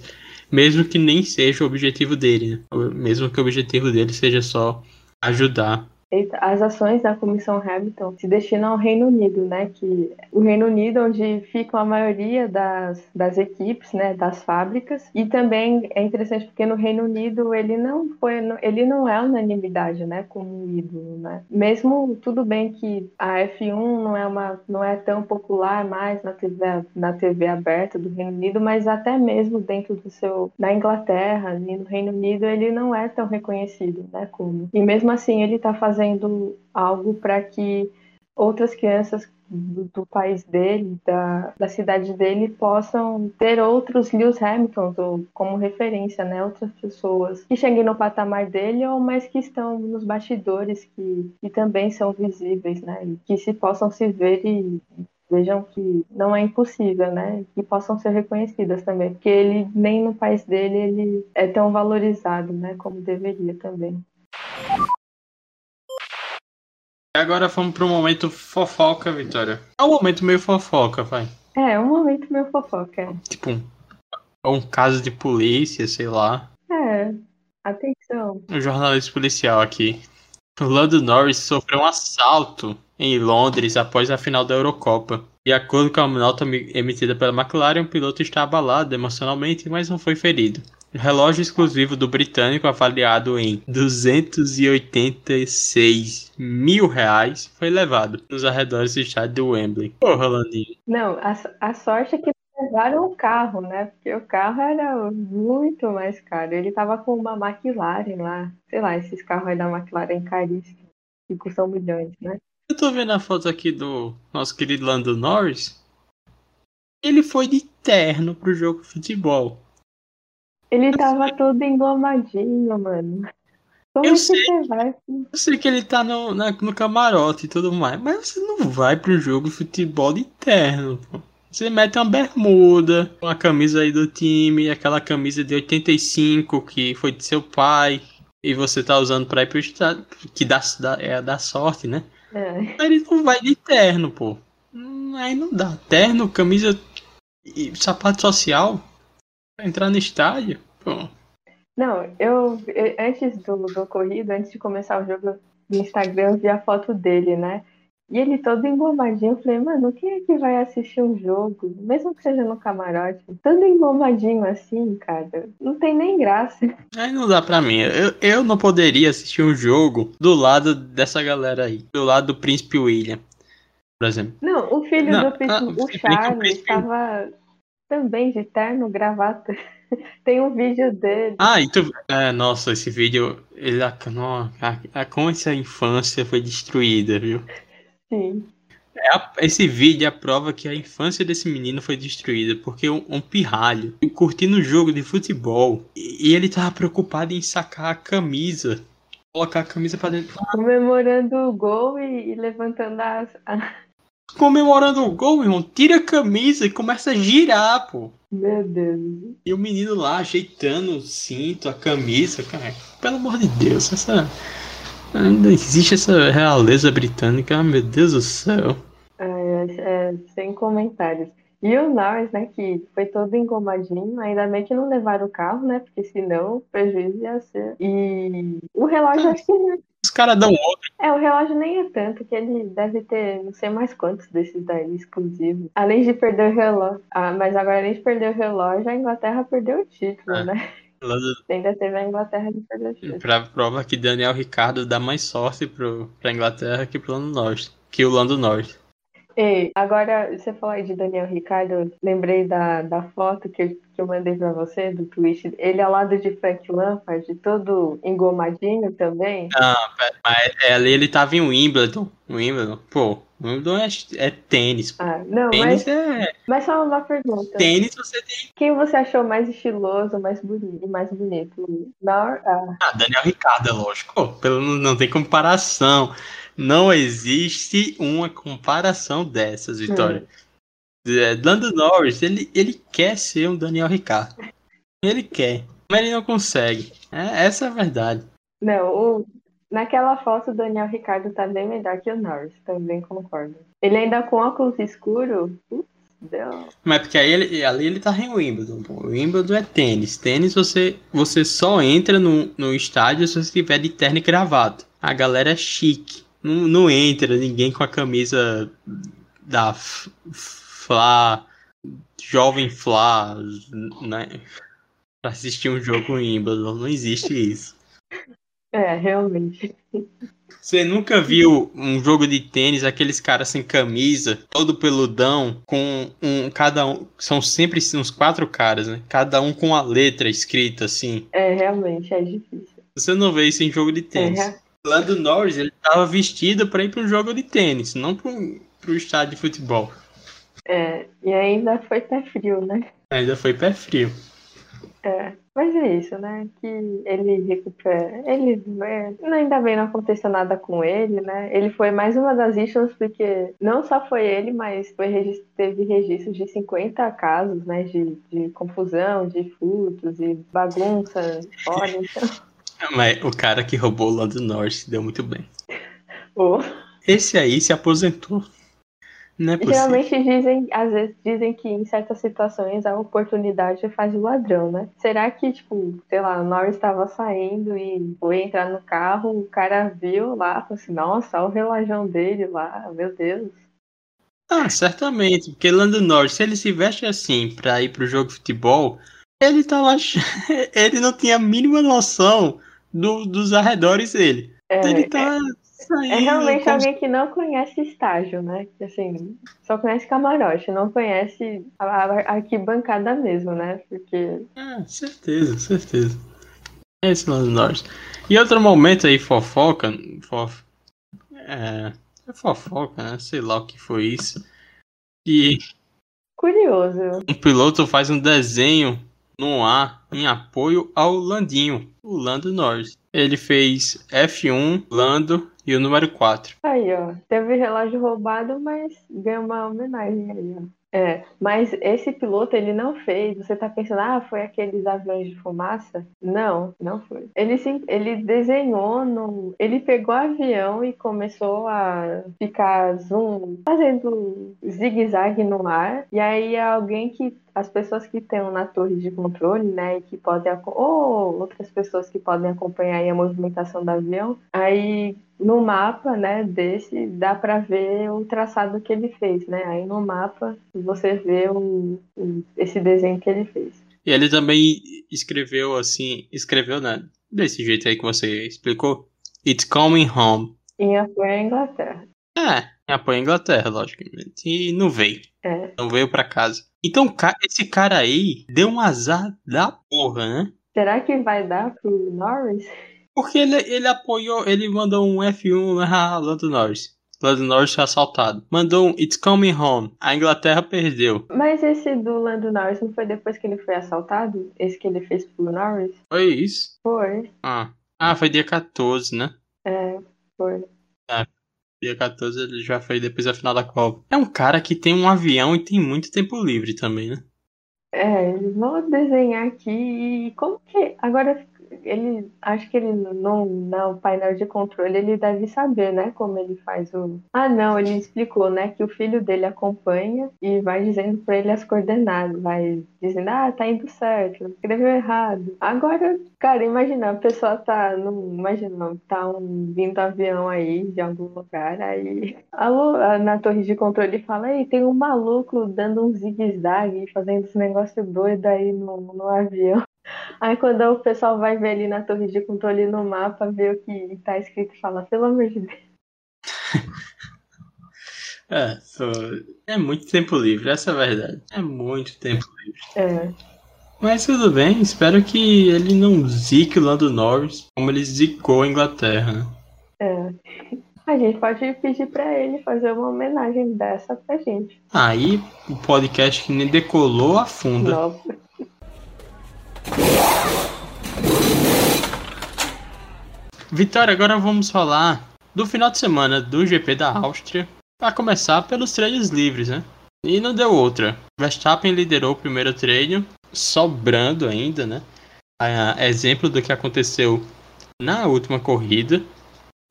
mesmo que nem seja o objetivo dele, né? Mesmo que o objetivo dele seja só ajudar as ações da Comissão Hamilton se destinam ao Reino Unido, né? Que o Reino Unido onde ficam a maioria das, das equipes, né? Das fábricas e também é interessante porque no Reino Unido ele não foi, ele não é unanimidade, né? Como ídolo, né? Mesmo tudo bem que a F1 não é uma, não é tão popular mais na TV, na TV aberta do Reino Unido, mas até mesmo dentro do seu, da Inglaterra e no Reino Unido ele não é tão reconhecido, né? Como e mesmo assim ele está fazendo algo para que outras crianças do, do, país dele, da, da cidade dele, possam ter outros Lewis Hamilton como referência, né? Outras pessoas que cheguem no patamar dele ou mais que estão nos bastidores, que, que também são visíveis, né? E que se possam se ver e vejam que não é impossível, né? Que possam ser reconhecidas também, porque ele nem no país dele ele é tão valorizado, né? Como deveria também. Agora vamos pro momento fofoca, Vitória. É um momento meio fofoca, vai. É, é um momento meio fofoca. Tipo, um, um caso de polícia, sei lá. É, atenção. Um jornalista policial aqui. O Lando Norris sofreu um assalto em Londres após a final da Eurocopa. De acordo com a nota emitida pela McLaren, o piloto está abalado emocionalmente, mas não foi ferido. Relógio exclusivo do britânico, avaliado em 286 mil reais, foi levado nos arredores do estádio do Wembley. Porra, Landinho. Não, a, a sorte é que levaram o carro, né? Porque o carro era muito mais caro. Ele tava com uma McLaren lá. Sei lá, esses carros aí da McLaren caríssimos, que custam milhões, né? Eu tô vendo a foto aqui do nosso querido Lando Norris. Ele foi de terno pro jogo de futebol. Ele tava todo engomadinho, mano. Como eu é sei, que você vai? Eu sei que ele tá no, na, no camarote e tudo mais, mas você não vai pro jogo de futebol de terno, pô. Você mete uma bermuda, uma camisa aí do time, aquela camisa de 85 que foi de seu pai, e você tá usando pra ir pro estado, que dá, é da sorte, né? É. Ele não vai de terno, pô. Hum, Aí não dá. Terno, camisa e sapato social entrar no estádio, pô. Não, eu, eu- antes do, do ocorrido, antes de começar o jogo no Instagram, eu vi a foto dele, né? E ele todo engomadinho, eu falei, mano, quem é que vai assistir um jogo, mesmo que seja no camarote, todo engomadinho assim, cara, não tem nem graça. Aí não dá pra mim. Eu, eu não poderia assistir um jogo do lado dessa galera aí. Do lado do Príncipe William, por exemplo. Não, o filho Não, do príncipe, ah, o bem que o Charles, príncipe- estava também de terno, gravata. *laughs* Tem um vídeo dele. Ah, e tu... É, nossa, esse vídeo... Ele, a, como essa infância foi destruída, viu? Sim. É esse vídeo é a prova que a infância desse menino foi destruída, porque um, um pirralho curtindo um jogo de futebol e, e ele tava preocupado em sacar a camisa, colocar a camisa pra dentro, Comemorando o gol e, e levantando as. a- comemorando o gol, irmão, tira a camisa e começa a girar, pô. Meu Deus. E o menino lá ajeitando o cinto, a camisa, cara, pelo amor de Deus, essa. Ainda existe essa realeza britânica, meu Deus do céu. É, é, sem comentários. E o Norris, né, que foi todo engomadinho, ainda bem que não levaram o carro, né, porque senão o prejuízo ia ser. E o relógio, acho que. não- Os caras dão outro. É, o relógio nem é tanto, que ele deve ter não sei mais quantos desses daí exclusivos. Além de perder o relógio. Ah, mas agora, além de perder o relógio, a Inglaterra perdeu o título, É. né? Ainda teve a Inglaterra de perder o título. Pra prova que Daniel Ricardo dá mais sorte pro, pra Inglaterra que pro Lando Norte. Que o Lando Norte. Ei, agora você falou aí de Daniel Ricardo, lembrei da, da foto que eu, que eu mandei pra você, do tweet. Ele ao lado de Frank Lampard, todo engomadinho também. Ah, mas é, ali ele tava em Wimbledon. Wimbledon. Pô, Wimbledon é, é tênis. pô. Ah, não, Tênis mas, é. mas só uma pergunta. Tênis você tem. Quem você achou mais estiloso, mais bonito, mais bonito? Nor ah, Ah, Daniel Ricardo, é lógico. Pô, pelo, não tem comparação. Não existe uma comparação dessas, Vitória. É, Lando Norris, ele, ele quer ser um Daniel Ricardo. Ele quer, mas ele não consegue. É, essa é a verdade. não, o- naquela foto o Daniel Ricardo tá bem melhor que o Norris, também concordo. Ele ainda com óculos escuros, deu. Mas porque aí ele, ali ele tá em Wimbledon. O Wimbledon é tênis. Tênis você, você só entra no, no estádio se você tiver de terno e gravata. a galera é chique. Não, não entra ninguém com a camisa da Fla, Jovem Fla, né? Pra assistir um jogo em Wimbledon. Não existe isso. É, realmente. Você nunca viu um jogo de tênis, aqueles caras sem camisa, todo peludão, com um. Cada um. São sempre uns quatro caras, né? Cada um com a letra escrita assim. É, realmente, é difícil. Você não vê isso em jogo de É, tênis. rea- Lando Norris, ele tava vestido pra ir pra um jogo de tênis, não pro, pro estádio de futebol. é, e ainda foi pé frio, né? Ainda foi pé frio. É, mas é isso, né? Que ele recupera. Ele é, ainda bem não aconteceu nada com ele, né? Ele foi mais uma das issues, porque não só foi ele, mas foi, regis- teve registros de 50 casos, né? De, de confusão, de furtos e bagunça *laughs* fora, então. *laughs* Mas o cara que roubou o Lando Norris se deu muito bem. Pô. *laughs* Esse aí se aposentou. Não é possível. Geralmente dizem, às vezes dizem que em certas situações a oportunidade faz o ladrão, né? Será que, tipo, sei lá, o Norris estava saindo e foi entrar no carro, o cara viu lá, falou assim, nossa, olha o relógio dele lá, meu Deus. Ah, certamente. Porque Lando Norris, se ele se veste assim pra ir pro jogo de futebol, ele tava. *laughs* ach- ele não tinha a mínima noção do- dos arredores dele. É, ele tá saindo. é realmente como alguém que não conhece estágio, né? Assim, só conhece camarote, não conhece a, a arquibancada mesmo, né? Porque Ah, certeza, certeza. Esse Lando Norris. E outro momento aí, fofoca. Fof... É, é fofoca, né? Sei lá o que foi isso. E curioso. um piloto faz um desenho no ar em apoio ao Landinho, o Lando Norris. Ele fez F1, Lando e o número 4. Aí, ó. Teve relógio roubado, mas ganhou uma homenagem aí, ó. É, mas esse piloto ele não fez. Você tá pensando, ah, foi aqueles aviões de fumaça? Não, não foi. Ele sim, ele desenhou no, ele pegou o avião e começou a ficar zoom, fazendo zigue-zague no ar. E aí alguém que as pessoas que estão na torre de controle, né, e que podem ou outras pessoas que podem acompanhar aí a movimentação do avião, aí no mapa, né, desse dá para ver o traçado que ele fez, né? Aí no mapa você vê o, o- esse desenho que ele fez. E ele também escreveu assim, escreveu, né? Desse jeito aí que você explicou. It's coming home. Em à Inglaterra. É, apoia a Inglaterra, logicamente. E não veio. É. Não veio pra casa. Então, esse cara aí deu um azar da porra, né? Será que vai dar pro Norris? Porque ele, ele apoiou, ele mandou um F1 na *laughs* Lando Norris. Lando Norris foi assaltado. Mandou um It's Coming Home. A Inglaterra perdeu. Mas esse do Lando Norris não foi depois que ele foi assaltado? Esse que ele fez pro Norris? Foi isso? Foi. Ah, ah foi dia 14, né? É, foi. Dia 14 ele já foi depois da final da Copa. É um cara que tem um avião e tem muito tempo livre também, né? É, vou desenhar aqui como que. Agora, ele. Acho que ele no, no painel de controle ele deve saber, né? Como ele faz o. Ah, não, ele explicou, né? Que o filho dele acompanha e vai dizendo pra ele as coordenadas. Vai dizendo, ah, tá indo certo, escreveu errado. Agora, cara, imagina, a pessoa tá. Não, imagina, tá um, vindo avião aí de algum lugar, aí. *laughs* Alô, na torre de controle fala, ei, tem um maluco dando um zigue-zague, fazendo esse negócio doido aí no, no avião. *laughs* Aí quando o pessoal vai ver ali na torre de controle no mapa, vê o que tá escrito e fala, pelo amor de Deus. *laughs* É, é muito tempo livre, essa é a verdade. É muito tempo livre. É, Mas tudo bem, espero que ele não zique o Lando Norris como ele zicou a Inglaterra, né? é. A gente pode pedir pra ele fazer uma homenagem dessa pra gente. Aí o podcast que nem decolou afunda. Nossa. Vitória, agora vamos falar do final de semana do GP da Áustria. Pra começar pelos treinos livres, né? E não deu outra. Verstappen liderou o primeiro treino, sobrando ainda, né? Ah, exemplo do que aconteceu na última corrida,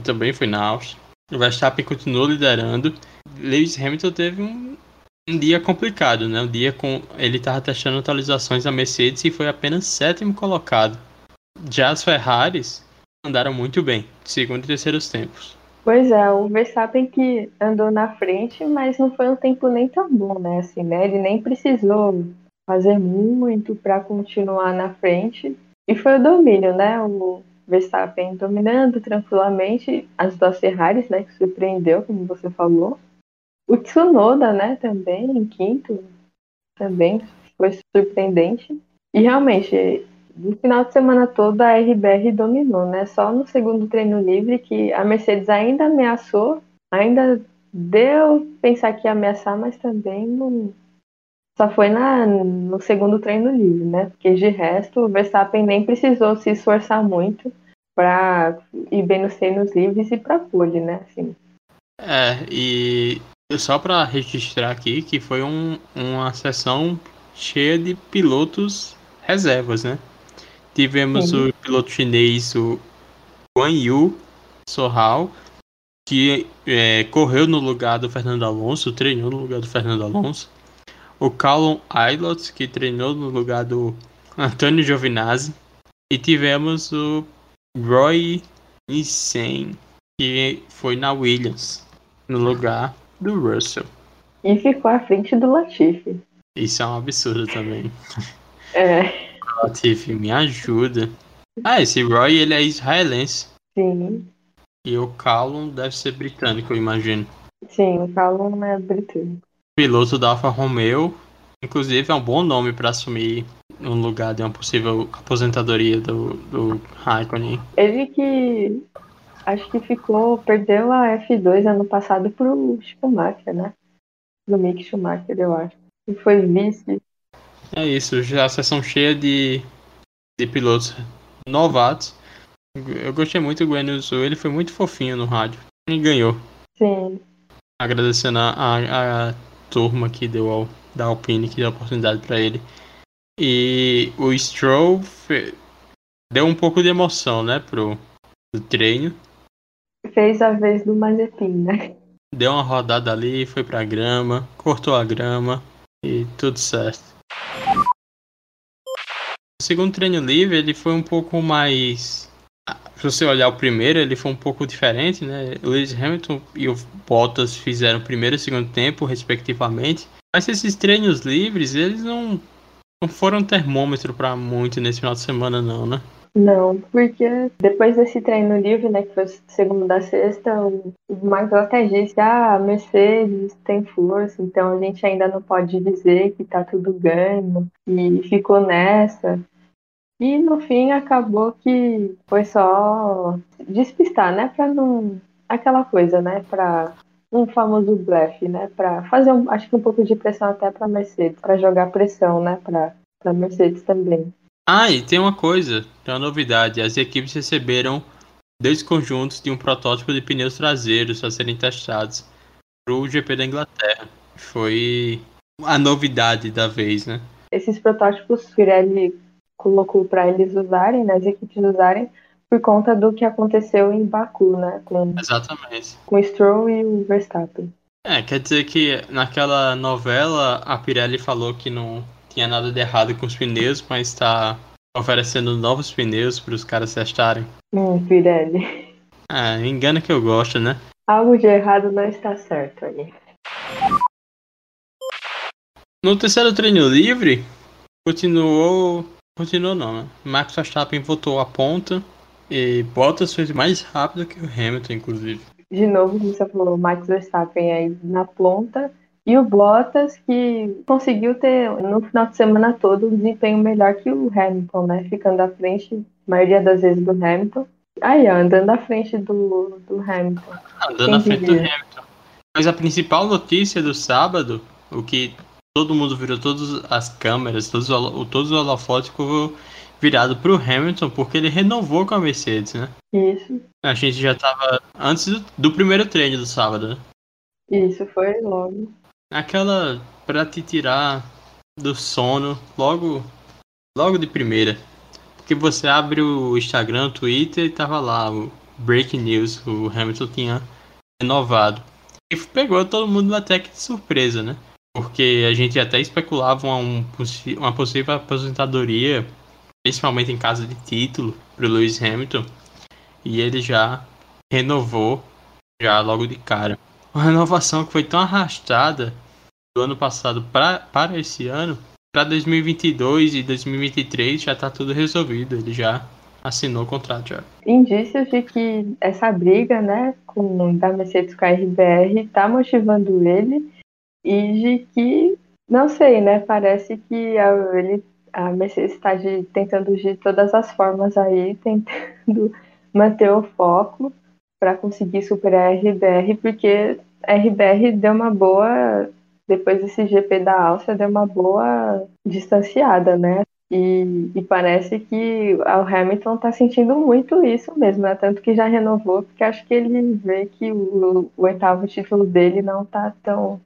também foi na Áustria. O Verstappen continuou liderando. Lewis Hamilton teve um, um dia complicado, né? Um dia com ele estava testando atualizações da Mercedes e foi apenas sétimo colocado. Já as Ferraris andaram muito bem, segundo e terceiros tempos. Pois é, o Verstappen que andou na frente, mas não foi um tempo nem tão bom, né? Assim, né? Ele nem precisou fazer muito para continuar na frente. E foi o domínio, né? O Verstappen dominando tranquilamente as duas Ferraris, né? Que surpreendeu, como você falou. O Tsunoda, né? Também em quinto, também foi surpreendente. E realmente, no final de semana todo a RBR dominou, né? Só no segundo treino livre que a Mercedes ainda ameaçou, ainda deu pensar que ia ameaçar, mas também não. Só foi na, no segundo treino livre, né? Porque de resto o Verstappen nem precisou se esforçar muito para ir bem nos treinos livres e para pole, né? Assim. É, e só para registrar aqui que foi um, uma sessão cheia de pilotos reservas, né? Tivemos Sim. o piloto chinês, o Guan Yu Sohao, que é, correu no lugar do Fernando Alonso, treinou no lugar do Fernando Alonso. O Callum Aylott, que treinou no lugar do Antônio Giovinazzi. E tivemos o Roy Insane, que foi na Williams, no lugar do Russell. E ficou à frente do Latifi. Isso é um absurdo também. É. Latifi, me ajuda. Ah, esse Roy, ele é israelense. Sim. E o Callum deve ser britânico, eu imagino. Sim, o Callum é britânico. Piloto da Alfa Romeo. Inclusive, é um bom nome para assumir um lugar de uma possível aposentadoria do, do Raikkonen. Ele que acho que ficou, perdeu a F2 ano passado pro Schumacher, né? Do Mick Schumacher, eu acho. E foi vice é isso, já a sessão cheia de, de pilotos novatos. Eu gostei muito do Gwen ele foi muito fofinho no rádio. E ganhou. Sim. Agradecendo a, a, a turma que deu ao, da Alpine, que deu a oportunidade para ele. E o Stroll deu um pouco de emoção, né, pro, pro treino. Fez a vez do Mazepin, né? Deu uma rodada ali, foi pra grama, cortou a grama e tudo certo. O segundo treino livre, ele foi um pouco mais. Se você olhar o primeiro, ele foi um pouco diferente, né? Lewis Hamilton e o Bottas fizeram primeiro e segundo tempo, respectivamente. Mas esses treinos livres, eles não, não foram termômetro para muito nesse final de semana, não, né? Não, porque depois desse treino livre, né, que foi o segundo da sexta, o, Marcos até disse, ah, a Mercedes tem força, então a gente ainda não pode dizer que tá tudo ganho, e ficou nessa. E no fim acabou que foi só despistar, né, pra não... aquela coisa, né, pra um famoso blefe, né, pra fazer, um, acho que um pouco de pressão até pra Mercedes, pra jogar pressão, né, pra, pra Mercedes também. Ah, e tem uma coisa, tem uma novidade. As equipes receberam dois conjuntos de um protótipo de pneus traseiros a serem testados para o GP da Inglaterra. Foi a novidade da vez, né? Esses protótipos Pirelli colocou para eles usarem, né, as equipes usarem, por conta do que aconteceu em Baku, né? Com, Exatamente. Com o Stroll e o Verstappen. É, quer dizer que naquela novela a Pirelli falou que não tinha nada de errado com os pneus, mas está oferecendo novos pneus para os caras testarem. Hum, Pirelli. Ah, engana que eu gosto, né? Algo de errado não está certo aí. No terceiro treino livre, continuou. Continuou não, né? Max Verstappen voltou à ponta e Bottas fez mais rápido que o Hamilton, inclusive. De novo, você falou Max Verstappen aí na ponta e o Bottas, que conseguiu ter no final de semana todo um desempenho melhor que o Hamilton, né? Ficando à frente, a maioria das vezes, do Hamilton. Aí, andando à frente do, do Hamilton. Andando à frente diria? do Hamilton. Mas a principal notícia do sábado, o que todo mundo virou todas as câmeras, todos, todos os holofotes ficou virado pro Hamilton, porque ele renovou com a Mercedes, né? Isso. A gente já tava antes do, do primeiro treino do sábado, né? Isso, foi logo. Aquela pra te tirar do sono logo logo de primeira. Porque você abre o Instagram, o Twitter e tava lá o Breaking News, o Hamilton tinha renovado. E pegou todo mundo até que de surpresa, né? Porque a gente até especulava uma, uma possível aposentadoria, principalmente em caso de título, pro Lewis Hamilton. e ele já renovou já logo de cara. Uma renovação que foi tão arrastada do ano passado pra, para esse ano, para 2022 e 2023 já está tudo resolvido. Ele já assinou o contrato já. Indícios de que essa briga, né, com da Mercedes com a RBR está motivando ele e de que não sei, né? Parece que a, ele, a Mercedes está tentando de todas as formas aí, *laughs* tentando manter o foco para conseguir superar a RBR, porque a RBR deu uma boa, depois desse GP da Áustria, deu uma boa distanciada, né? E, e, parece que o Hamilton está sentindo muito isso mesmo, né? Tanto que já renovou, porque acho que ele vê que o, o oitavo título dele não está tão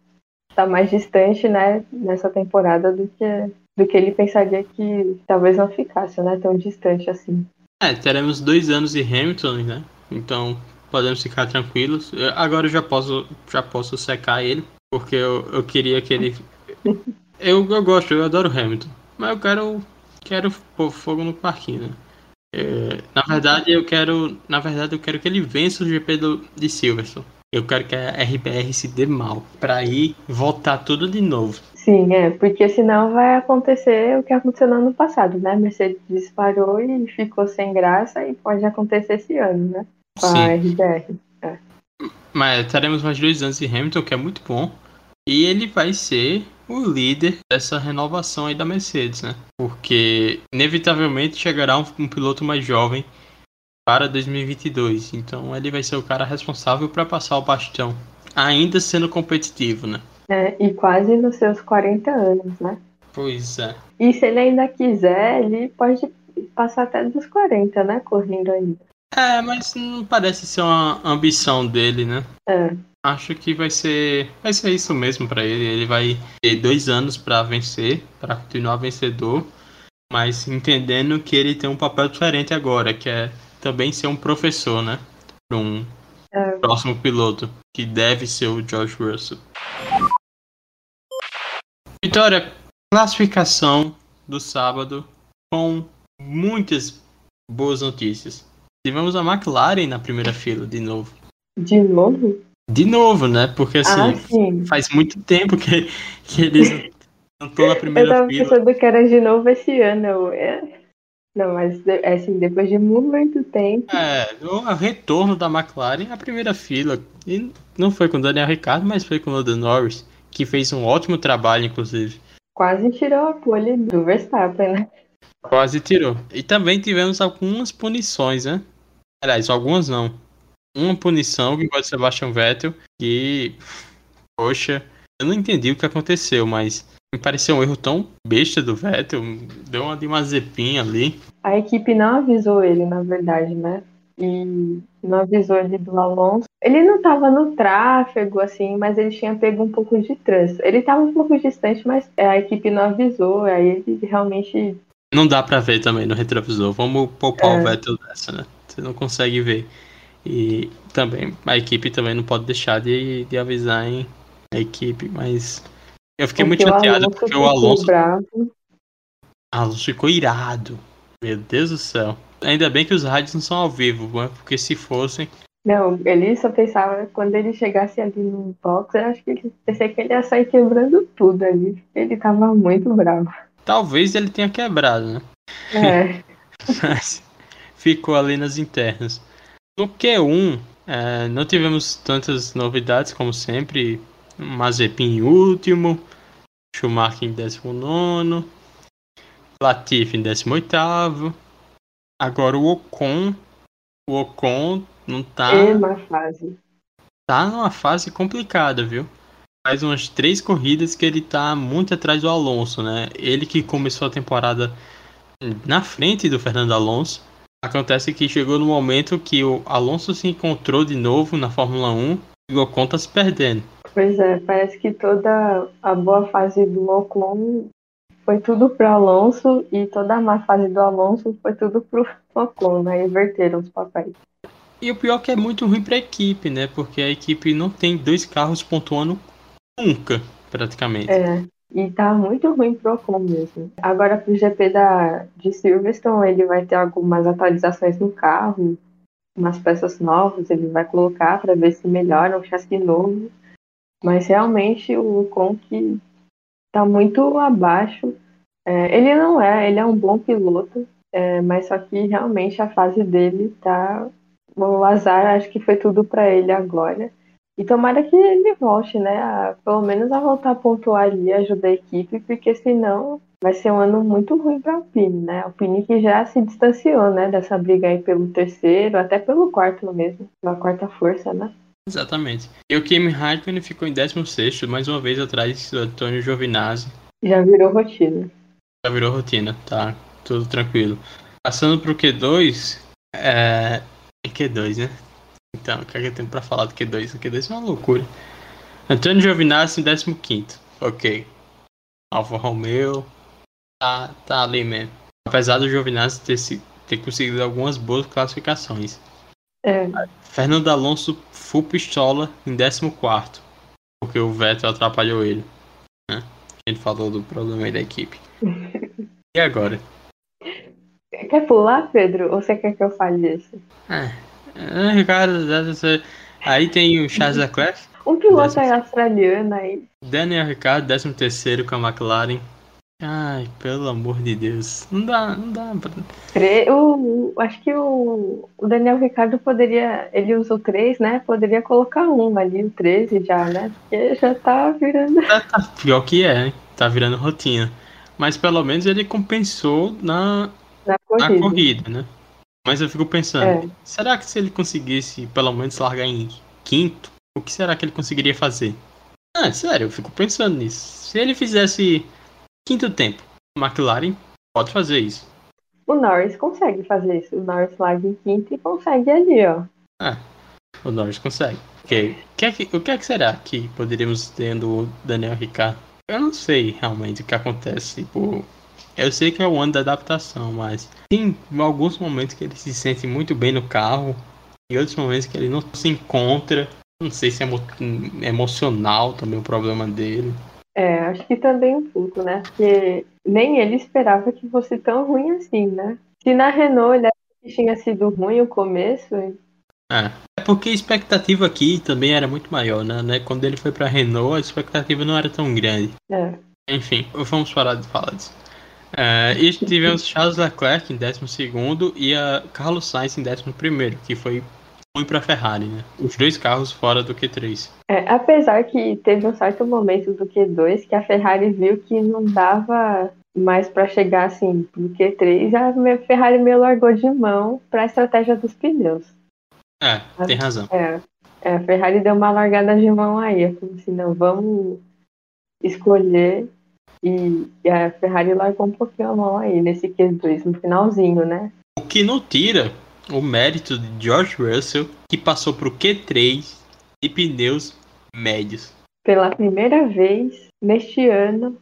tá mais distante, né, nessa temporada do que do que ele pensaria que talvez não ficasse, né, tão distante assim. É, teremos dois anos de Hamilton, né? Então podemos ficar tranquilos. Eu, agora eu já posso já posso secar ele, porque eu, eu queria que ele *laughs* eu, eu gosto, eu adoro Hamilton, mas eu quero quero pôr fogo no parquinho, né? É, na verdade eu quero na verdade eu quero que ele vença o GP do, de Silverstone eu quero que a RBR se dê mal, para ir voltar tudo de novo. Sim, é, porque senão vai acontecer o que aconteceu no ano passado, né? Mercedes disparou e ficou sem graça e pode acontecer esse ano, né? Com Sim. a RBR. É. Mas teremos mais dois anos de Hamilton, que é muito bom. E ele vai ser o líder dessa renovação aí da Mercedes, né? Porque inevitavelmente chegará um, um piloto mais jovem para 2022. Então ele vai ser o cara responsável para passar o bastão, ainda sendo competitivo, né? É, e quase nos seus 40 anos, né? Pois é. E se ele ainda quiser, ele pode passar até dos 40, né? Correndo ainda. É, mas não parece ser uma ambição dele, né? É. Acho que vai ser, vai ser isso mesmo para ele. Ele vai ter dois anos para vencer, para continuar vencedor, mas entendendo que ele tem um papel diferente agora, que é também ser um professor, né? Para um é. próximo piloto, que deve ser o George Russell. Vitória, classificação do sábado com muitas boas notícias. Tivemos a McLaren na primeira fila de novo. De novo? De novo, né? Porque assim, ah, faz muito tempo que, que eles não estão na primeira fila. Eu tava fila. pensando que era de novo esse ano. É. Não, mas é assim, depois de muito tempo. É, o retorno da McLaren à primeira fila. E não foi com o Daniel Ricciardo, mas foi com o Lando Norris, que fez um ótimo trabalho, inclusive. Quase tirou a pole do Verstappen, né? Quase tirou. E também tivemos algumas punições, né? Aliás, algumas não. Uma punição que foi o Sebastian Vettel, que. Poxa, eu não entendi o que aconteceu, mas me pareceu um erro tão besta do Vettel, deu uma de uma zepinha ali. A equipe não avisou ele, na verdade, né? E não avisou ele do Alonso. Ele não estava no tráfego, assim, mas ele tinha pego um pouco de trânsito. Ele estava um pouco distante, mas a equipe não avisou, aí ele realmente. Não dá para ver também no retrovisor. Vamos poupar é. o Vettel dessa, né? Você não consegue ver. E também, a equipe também não pode deixar de, de avisar em a equipe, mas eu fiquei porque muito chateado porque o Alonso. Bravo. Alonso ficou irado. Meu Deus do céu. Ainda bem que os rádios não são ao vivo, né? porque se fossem. Não, ele só pensava quando ele chegasse ali no box, eu acho que ele pensei que ele ia sair quebrando tudo ali. Ele tava muito bravo. Talvez ele tenha quebrado, né? É. *laughs* Mas ficou ali nas internas. No Q1, é, não tivemos tantas novidades como sempre. Mazepin em último, Schumacher em 19, Latifi em 18. Agora o Ocon. O Ocon não tá. É uma fase. Tá numa fase complicada, viu? Faz umas três corridas que ele tá muito atrás do Alonso, né? Ele que começou a temporada na frente do Fernando Alonso. Acontece que chegou no momento que o Alonso se encontrou de novo na Fórmula 1 e o Ocon tá se perdendo. Pois é, parece que toda a boa fase do Ocon foi tudo pro Alonso e toda a má fase do Alonso foi tudo pro *laughs* Ocon, né? Inverteram os papéis. E o pior é que é muito ruim pra equipe, né? Porque a equipe não tem dois carros pontuando nunca, praticamente. É, e tá muito ruim pro Ocon mesmo. Agora pro GP da, de Silverstone, ele vai ter algumas atualizações no carro, umas peças novas, ele vai colocar para ver se melhora o chassi novo. Mas realmente o Conk está muito abaixo. É, ele não é, ele é um bom piloto, é, mas só que realmente a fase dele tá. O azar acho que foi tudo para ele agora. E tomara que ele volte, né? A, pelo menos a voltar a pontuar ali, ajudar a equipe, porque senão vai ser um ano muito ruim para a Alpine, né? A Alpine que já se distanciou, né? Dessa briga aí pelo terceiro, até pelo quarto mesmo, pela quarta força, né? Exatamente. E o Kimi Raikkonen ficou em 16 mais uma vez atrás do Antônio Giovinazzi. Já virou rotina. Já virou rotina, tá? Tudo tranquilo. Passando pro Q2, é. Q2, né? Então, o que, é que eu tenho pra falar do Q2? O Q2 é uma loucura. Antônio Giovinazzi em 15. Ok. Alfa Romeo. Tá, tá ali mesmo. Apesar do Giovinazzi ter, ter conseguido algumas boas classificações. É. Fernando Alonso full pistola em 14. Porque o Vettel atrapalhou ele. Né? A gente falou do problema aí da equipe. *laughs* e agora? Quer pular, Pedro? Ou você quer que eu fale isso? É. é Ricardo, aí tem o Charles Leclerc. Um piloto décimo... australiano aí. Daniel Ricardo, 13 terceiro com a McLaren. Ai, pelo amor de Deus. Não dá, não dá pra... O, acho que o, o Daniel Ricardo poderia. Ele usou três, né? Poderia colocar um ali, o 13 já, né? Porque já tá virando. Tá, tá pior que é, hein? Tá virando rotina. Mas pelo menos ele compensou na, na, corrida. na corrida, né? Mas eu fico pensando, é. será que se ele conseguisse pelo menos largar em quinto, o que será que ele conseguiria fazer? Ah, sério, eu fico pensando nisso. Se ele fizesse quinto tempo. O McLaren pode fazer isso. O Norris consegue fazer isso. O Norris larga em quinto e consegue ali, ó. Ah, o Norris consegue. Okay. O, que é que, o que é que será que poderíamos ter do Daniel Ricciardo? Eu não sei realmente o que acontece. Tipo, eu sei que é o ano da adaptação, mas tem alguns momentos que ele se sente muito bem no carro e outros momentos que ele não se encontra. Não sei se é emo emocional também o problema dele. É, acho que também um pouco, né? Porque nem ele esperava que fosse tão ruim assim, né? Se na Renault ele que tinha sido ruim o começo. É, é porque a expectativa aqui também era muito maior, né? né? Quando ele foi pra Renault, a expectativa não era tão grande. É. Enfim, vamos parar de falar disso. É, e tivemos *laughs* Charles Leclerc em 12 e a Carlos Sainz em 11, que foi ruim para a Ferrari, né? Os dois carros fora do Q3. É, apesar que teve um certo momento do Q2 que a Ferrari viu que não dava mais para chegar assim pro Q3, a Ferrari meio largou de mão para a estratégia dos pneus. É, tem razão. É, é, a Ferrari deu uma largada de mão aí, eu falei assim, não, vamos escolher e, e a Ferrari largou um pouquinho a mão aí nesse Q2, no finalzinho, né? O que não tira o mérito de George Russell, que passou para o Q3 de pneus médios. Pela primeira vez neste ano,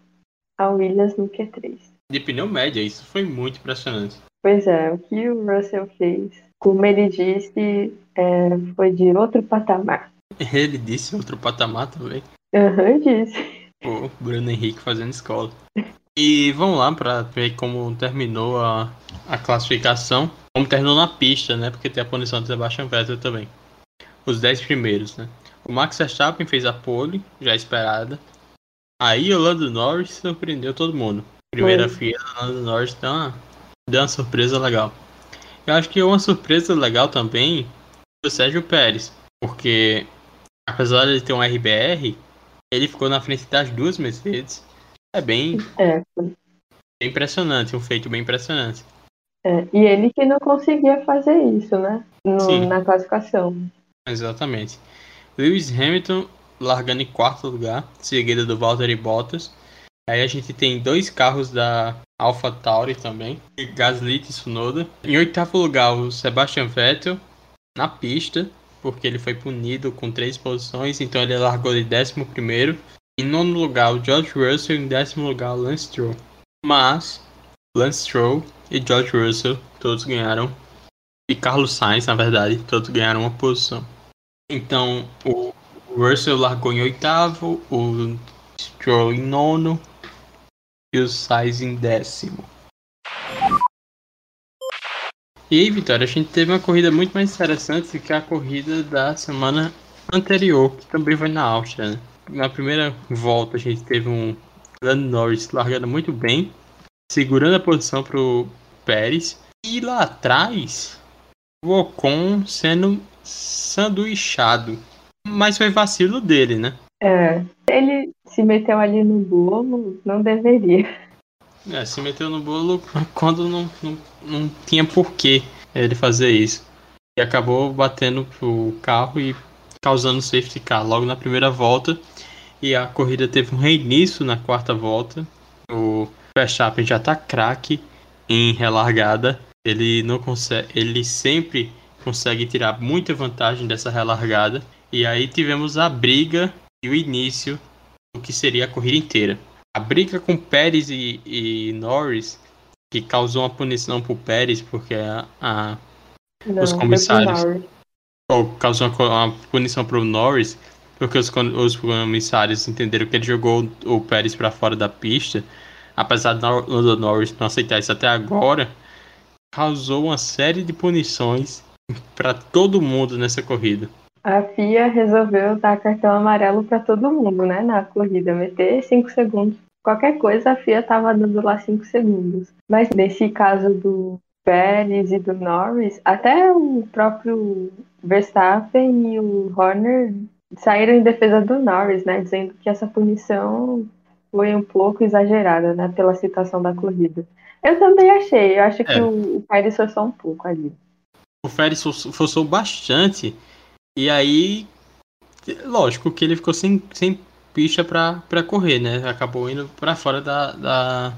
a Williams no Q3. De pneu médio, isso foi muito impressionante. Pois é, o que o Russell fez, como ele disse, é, foi de outro patamar. Ele disse outro patamar também. Aham, uhum, disse. O Bruno Henrique fazendo escola. E vamos lá para ver como terminou a, a classificação. Como terminou na pista, né? Porque tem a punição de Sebastian Vettel também. Os 10 primeiros, né? O Max Verstappen fez a pole, já esperada. Aí o Lando Norris surpreendeu todo mundo. Primeira fila, o Lando Norris deu uma, deu uma surpresa legal. Eu acho que uma surpresa legal também foi o Sérgio Pérez. Porque apesar de ele ter um RBR, ele ficou na frente das duas Mercedes é bem, é. bem impressionante, um feito bem impressionante. É, e ele que não conseguia fazer isso, né? No, na classificação. Exatamente. Lewis Hamilton largando em quarto lugar, seguida do Valtteri Bottas. Aí a gente tem dois carros da Alpha Tauri também, Gasly e Tsunoda. Em oitavo lugar, o Sebastian Vettel na pista, porque ele foi punido com três posições, então ele largou de décimo primeiro. Em nono lugar, o George Russell. Em décimo lugar, o Lance Stroll. Mas, Lance Stroll e George Russell todos ganharam. E Carlos Sainz, na verdade, todos ganharam uma posição. Então, o Russell largou em oitavo, o Stroll em nono e o Sainz em décimo. E aí, Vitória, a gente teve uma corrida muito mais interessante que a corrida da semana anterior, que também foi na Áustria. Né? Na primeira volta, a gente teve um Lando Norris largando muito bem, segurando a posição para o Pérez. E lá atrás, o Ocon sendo sanduichado. Mas foi vacilo dele, né? É, ele se meteu ali no bolo, não deveria. É, se meteu no bolo quando não, não, não tinha porquê ele fazer isso. E acabou batendo pro carro e causando safety car logo na primeira volta. E a corrida teve um reinício na quarta volta. O Verstappen já tá craque em relargada. Ele não consegue, ele sempre consegue tirar muita vantagem dessa relargada. E aí tivemos a briga e o início do que seria a corrida inteira. A briga com Pérez e, e Norris, que causou uma punição pro Pérez, porque a, a Não, os comissários. Ou causou uma, uma punição pro Norris, porque os, os comissários entenderam que ele jogou o Pérez para fora da pista, apesar do Nor- do Norris não aceitar isso até agora, causou uma série de punições para todo mundo nessa corrida. A FIA resolveu dar cartão amarelo para todo mundo, né, na corrida, meter 5 segundos. Qualquer coisa, a FIA tava dando lá 5 segundos. Mas nesse caso do Pérez e do Norris, até o próprio Verstappen e o Horner saíram em defesa do Norris, né, dizendo que essa punição foi um pouco exagerada, né, pela situação da corrida. Eu também achei, eu acho que É. o, o Pérez forçou um pouco ali. O Pérez forçou forçou bastante, e aí, lógico que ele ficou sem, sem pista para correr, né? Acabou indo para fora da, da,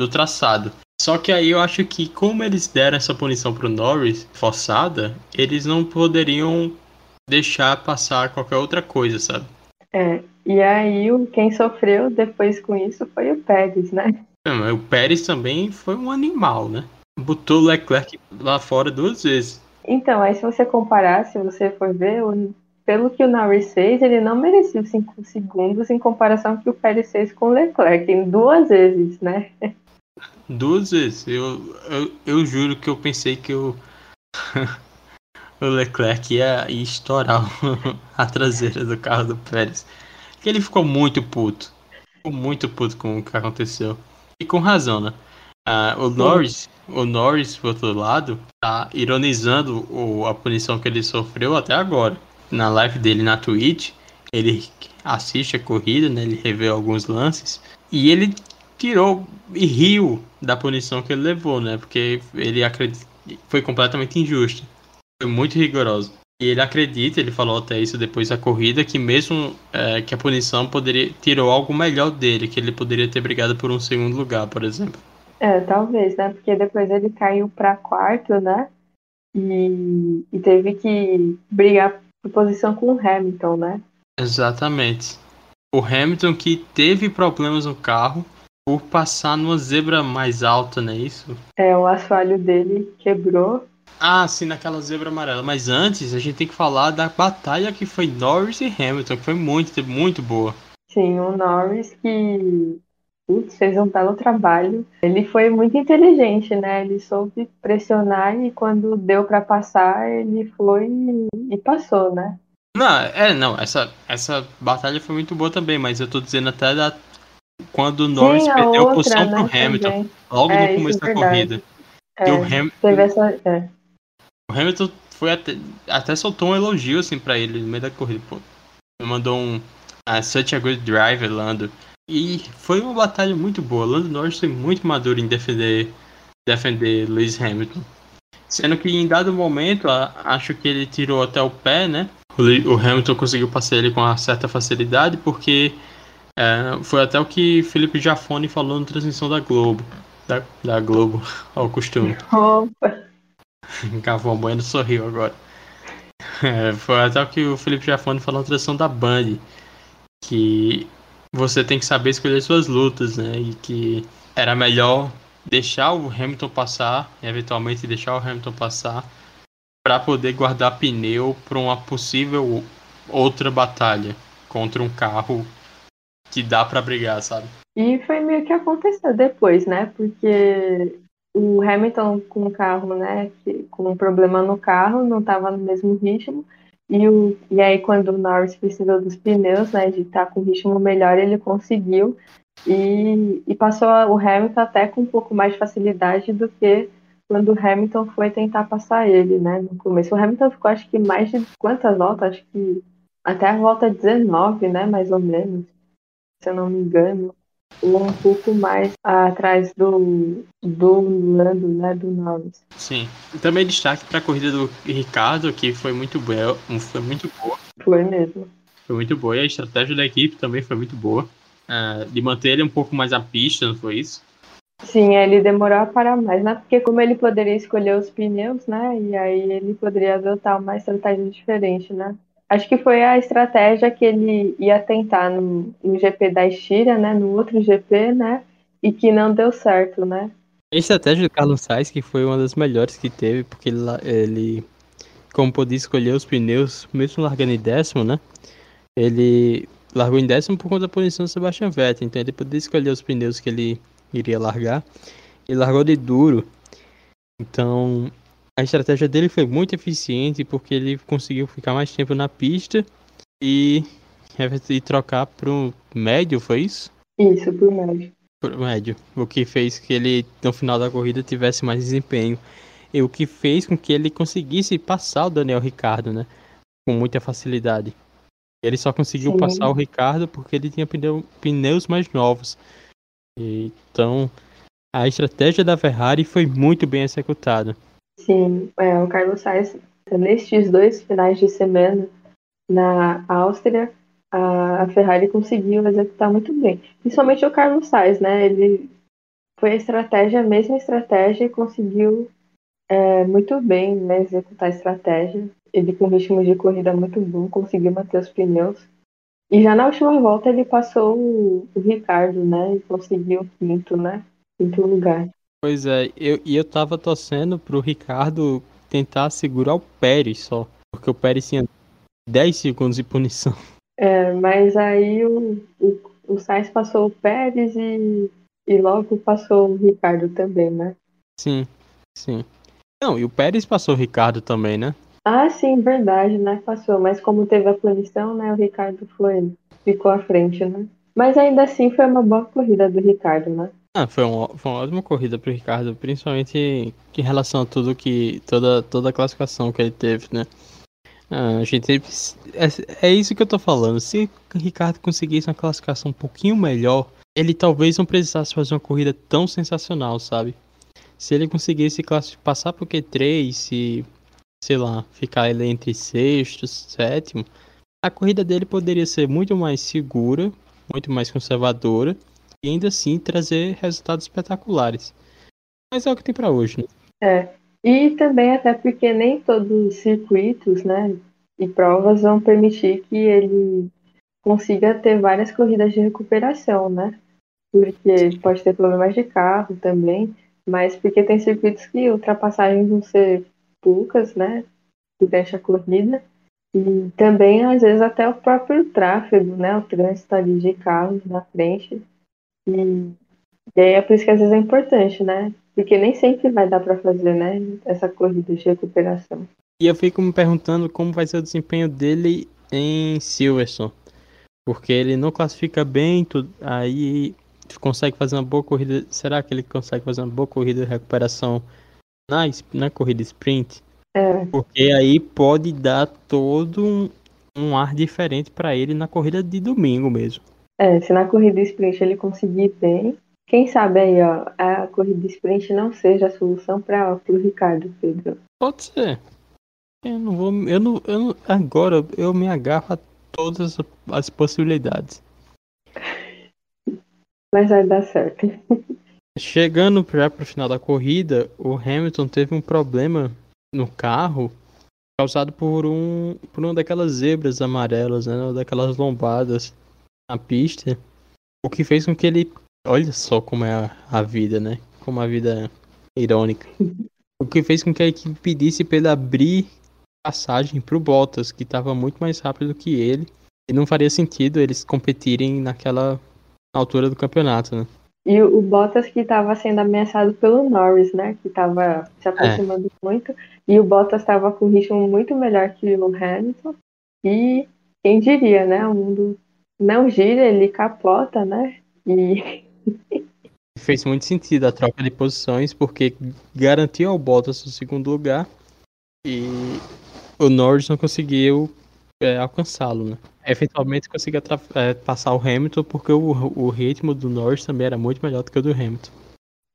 do traçado. Só que aí eu acho que, como eles deram essa punição pro Norris, forçada, eles não poderiam deixar passar qualquer outra coisa, sabe? É, e aí o- quem sofreu depois com isso foi o Pérez, né? É, mas O Pérez também foi um animal, né? Botou o Leclerc lá fora duas vezes. Então, aí se você comparar, se você for ver, o- pelo que o Norris fez, ele não merecia os 5 segundos em comparação ao que o Pérez fez com o Leclerc, em duas vezes, né? Duas vezes. Eu, eu, eu juro que eu pensei que o, *laughs* o Leclerc ia, ia estourar o- *laughs* a traseira do carro do Pérez. Que ele ficou muito puto. Ficou muito puto com o que aconteceu. E com razão, né? Ah, o Norris, o Norris, por outro lado, tá ironizando o, a punição que ele sofreu até agora. Na live dele na Twitch, ele assiste a corrida, né? Ele revê alguns lances. E ele tirou e riu da punição que ele levou, né? Porque ele acredita foi completamente injusto. Foi muito rigoroso. E ele acredita, ele falou até isso depois da corrida, que mesmo é, que a punição poderia tirou algo melhor dele, que ele poderia ter brigado por um segundo lugar, por exemplo. É, talvez, né? Porque depois ele caiu pra quarto, né? E, e teve que brigar por posição com o Hamilton, né? Exatamente. O Hamilton que teve problemas no carro por passar numa zebra mais alta, não é isso? É, o assoalho dele quebrou. Ah, sim, naquela zebra amarela. Mas antes, a gente tem que falar da batalha que foi Norris e Hamilton, que foi muito, muito boa. Sim, o Norris que putz, fez um belo trabalho. Ele foi muito inteligente, né? Ele soube pressionar e quando deu pra passar, ele foi e, passou, né? Não, é, não, essa, essa batalha foi muito boa também, mas eu tô dizendo até da, quando o Norris Sim, perdeu a outra, posição né, pro Hamilton, também. logo É, no isso começo é da corrida. É, E o, Ham, teve essa. É. o Hamilton foi até, até soltou um elogio assim pra ele no meio da corrida, pô. Mandou um ah, such a good driver, Lando. E foi uma batalha muito boa. Lando Norris foi muito maduro em defender defender Lewis Hamilton. Sendo que em dado momento, a- acho que ele tirou até o pé, né? O Hamilton conseguiu passar ele com uma certa facilidade, porque é, foi até o que Felipe Jafone falou na transmissão da Globo. Da, da Globo, *laughs* ao costume. Opa, *laughs* Galvão Bueno sorriu agora. É, foi até o que o Felipe Jafone falou na transmissão da Band. Que você tem que saber escolher suas lutas, né? E que era melhor deixar o Hamilton passar, eventualmente deixar o Hamilton passar, para poder guardar pneu para uma possível outra batalha contra um carro que dá para brigar, sabe? E foi meio que aconteceu depois, né? Porque o Hamilton com o carro, né, com um problema no carro, não estava no mesmo ritmo. E, o, e aí, quando o Norris precisou dos pneus, né, de estar tá com ritmo melhor, ele conseguiu. E, e passou o Hamilton até com um pouco mais de facilidade do que quando o Hamilton foi tentar passar ele, né, no começo. O Hamilton ficou, acho que mais de quantas voltas? Acho que até a volta 19, né, mais ou menos, se eu não me engano um pouco mais atrás do, do Lando, né, do Norris. Sim. Também destaque para a corrida do Ricardo, que foi muito boa, foi muito boa. Foi mesmo. Foi muito boa e a estratégia da equipe também foi muito boa. Uh, de manter ele um pouco mais à pista, não foi isso? Sim, ele demorou a parar mais, né? Porque como ele poderia escolher os pneus, né? E aí ele poderia adotar uma estratégia diferente, né? Acho que foi a estratégia que ele ia tentar no, no GP da Estíria, né? No outro GP, né? E que não deu certo, né? A estratégia do Carlos Sainz que foi uma das melhores que teve, porque ele, ele como podia escolher os pneus, mesmo largando em décimo, né? Ele largou em décimo por conta da posição do Sebastian Vettel, então ele podia escolher os pneus que ele iria largar. Ele largou de duro, então a estratégia dele foi muito eficiente porque ele conseguiu ficar mais tempo na pista e, e trocar para o médio, foi isso? Isso, para o médio. Pro médio. O que fez que ele, no final da corrida, tivesse mais desempenho. E o que fez com que ele conseguisse passar o Daniel Ricardo, né? Com muita facilidade. Ele só conseguiu Sim. passar o Ricardo porque ele tinha pneu, pneus mais novos. Então, a estratégia da Ferrari foi muito bem executada. Sim, é, o Carlos Sainz, nestes dois finais de semana na Áustria, a, Ferrari conseguiu executar muito bem. Principalmente o Carlos Sainz, né? Ele foi a estratégia, a mesma estratégia e conseguiu é, muito bem né, executar a estratégia. Ele com ritmo de corrida muito bom, conseguiu manter os pneus. E já na última volta ele passou o, o Ricardo, né? E conseguiu o quinto, né? Quinto lugar. Pois é, eu, e eu tava torcendo pro Ricardo tentar segurar o Pérez só. Porque o Pérez tinha 10 segundos de punição. É, mas aí o, o, o Sainz passou o Pérez e, e logo passou o Ricardo também, né? Sim, sim. Não, e o Pérez passou o Ricardo também, né? Ah, sim, verdade, né? Passou. Mas como teve a punição, né? O Ricardo foi, ficou à frente, né? Mas ainda assim foi uma boa corrida do Ricardo, né? Ah, foi, um, foi uma ótima corrida pro Ricardo, principalmente em relação a tudo que. toda, toda a classificação que ele teve, né? Ah, a gente é, é isso que eu tô falando. Se o Ricardo conseguisse uma classificação um pouquinho melhor, ele talvez não precisasse fazer uma corrida tão sensacional, sabe? Se ele conseguisse passar pro Q3, se, sei lá, ficar ele entre sexto, sétimo, a corrida dele poderia ser muito mais segura, muito mais conservadora e ainda assim trazer resultados espetaculares. Mas é o que tem para hoje, né? É. E também até porque nem todos os circuitos, né, e provas vão permitir que ele consiga ter várias corridas de recuperação, né? Porque pode ter problemas de carro também, mas porque tem circuitos que ultrapassagens vão ser poucas, né? Durante a corrida. E também, às vezes, até o próprio tráfego, né? O trânsito ali de carros na frente e, e aí é por isso que às vezes é importante, né? Porque nem sempre vai dar para fazer, né? Essa corrida de recuperação. E eu fico me perguntando como vai ser o desempenho dele em Silverstone. Porque ele não classifica bem, aí consegue fazer uma boa corrida. Será que ele consegue fazer uma boa corrida de recuperação na, na corrida sprint? É. Porque aí pode dar todo um, um ar diferente para ele na corrida de domingo mesmo. É, se na corrida sprint ele conseguir bem, quem sabe aí, ó, a corrida sprint não seja a solução para o Ricardo, Pedro. Pode ser. Eu não vou. Eu não, eu não, agora eu me agarro a todas as possibilidades. Mas vai dar certo. Chegando já pro final da corrida, o Hamilton teve um problema no carro causado por um por uma daquelas zebras amarelas, né, daquelas lombadas na pista, o que fez com que ele. Olha só como é a, a vida, né? Como a vida é irônica. *laughs* O que fez com que a equipe pedisse para ele abrir passagem para o Bottas, que estava muito mais rápido que ele. E não faria sentido eles competirem naquela altura do campeonato, né? E o, o Bottas que estava sendo ameaçado pelo Norris, né? Que estava se aproximando é. muito. E o Bottas estava com um ritmo muito melhor que o Hamilton. E quem diria, né? O mundo não gira, ele capota, né? E. *laughs* Fez muito sentido a troca de posições, porque garantiu ao Bottas o segundo lugar e o Norris não conseguiu é, alcançá-lo, né? Eventualmente conseguiu é, passar o Hamilton, porque o, o ritmo do Norris também era muito melhor do que o do Hamilton.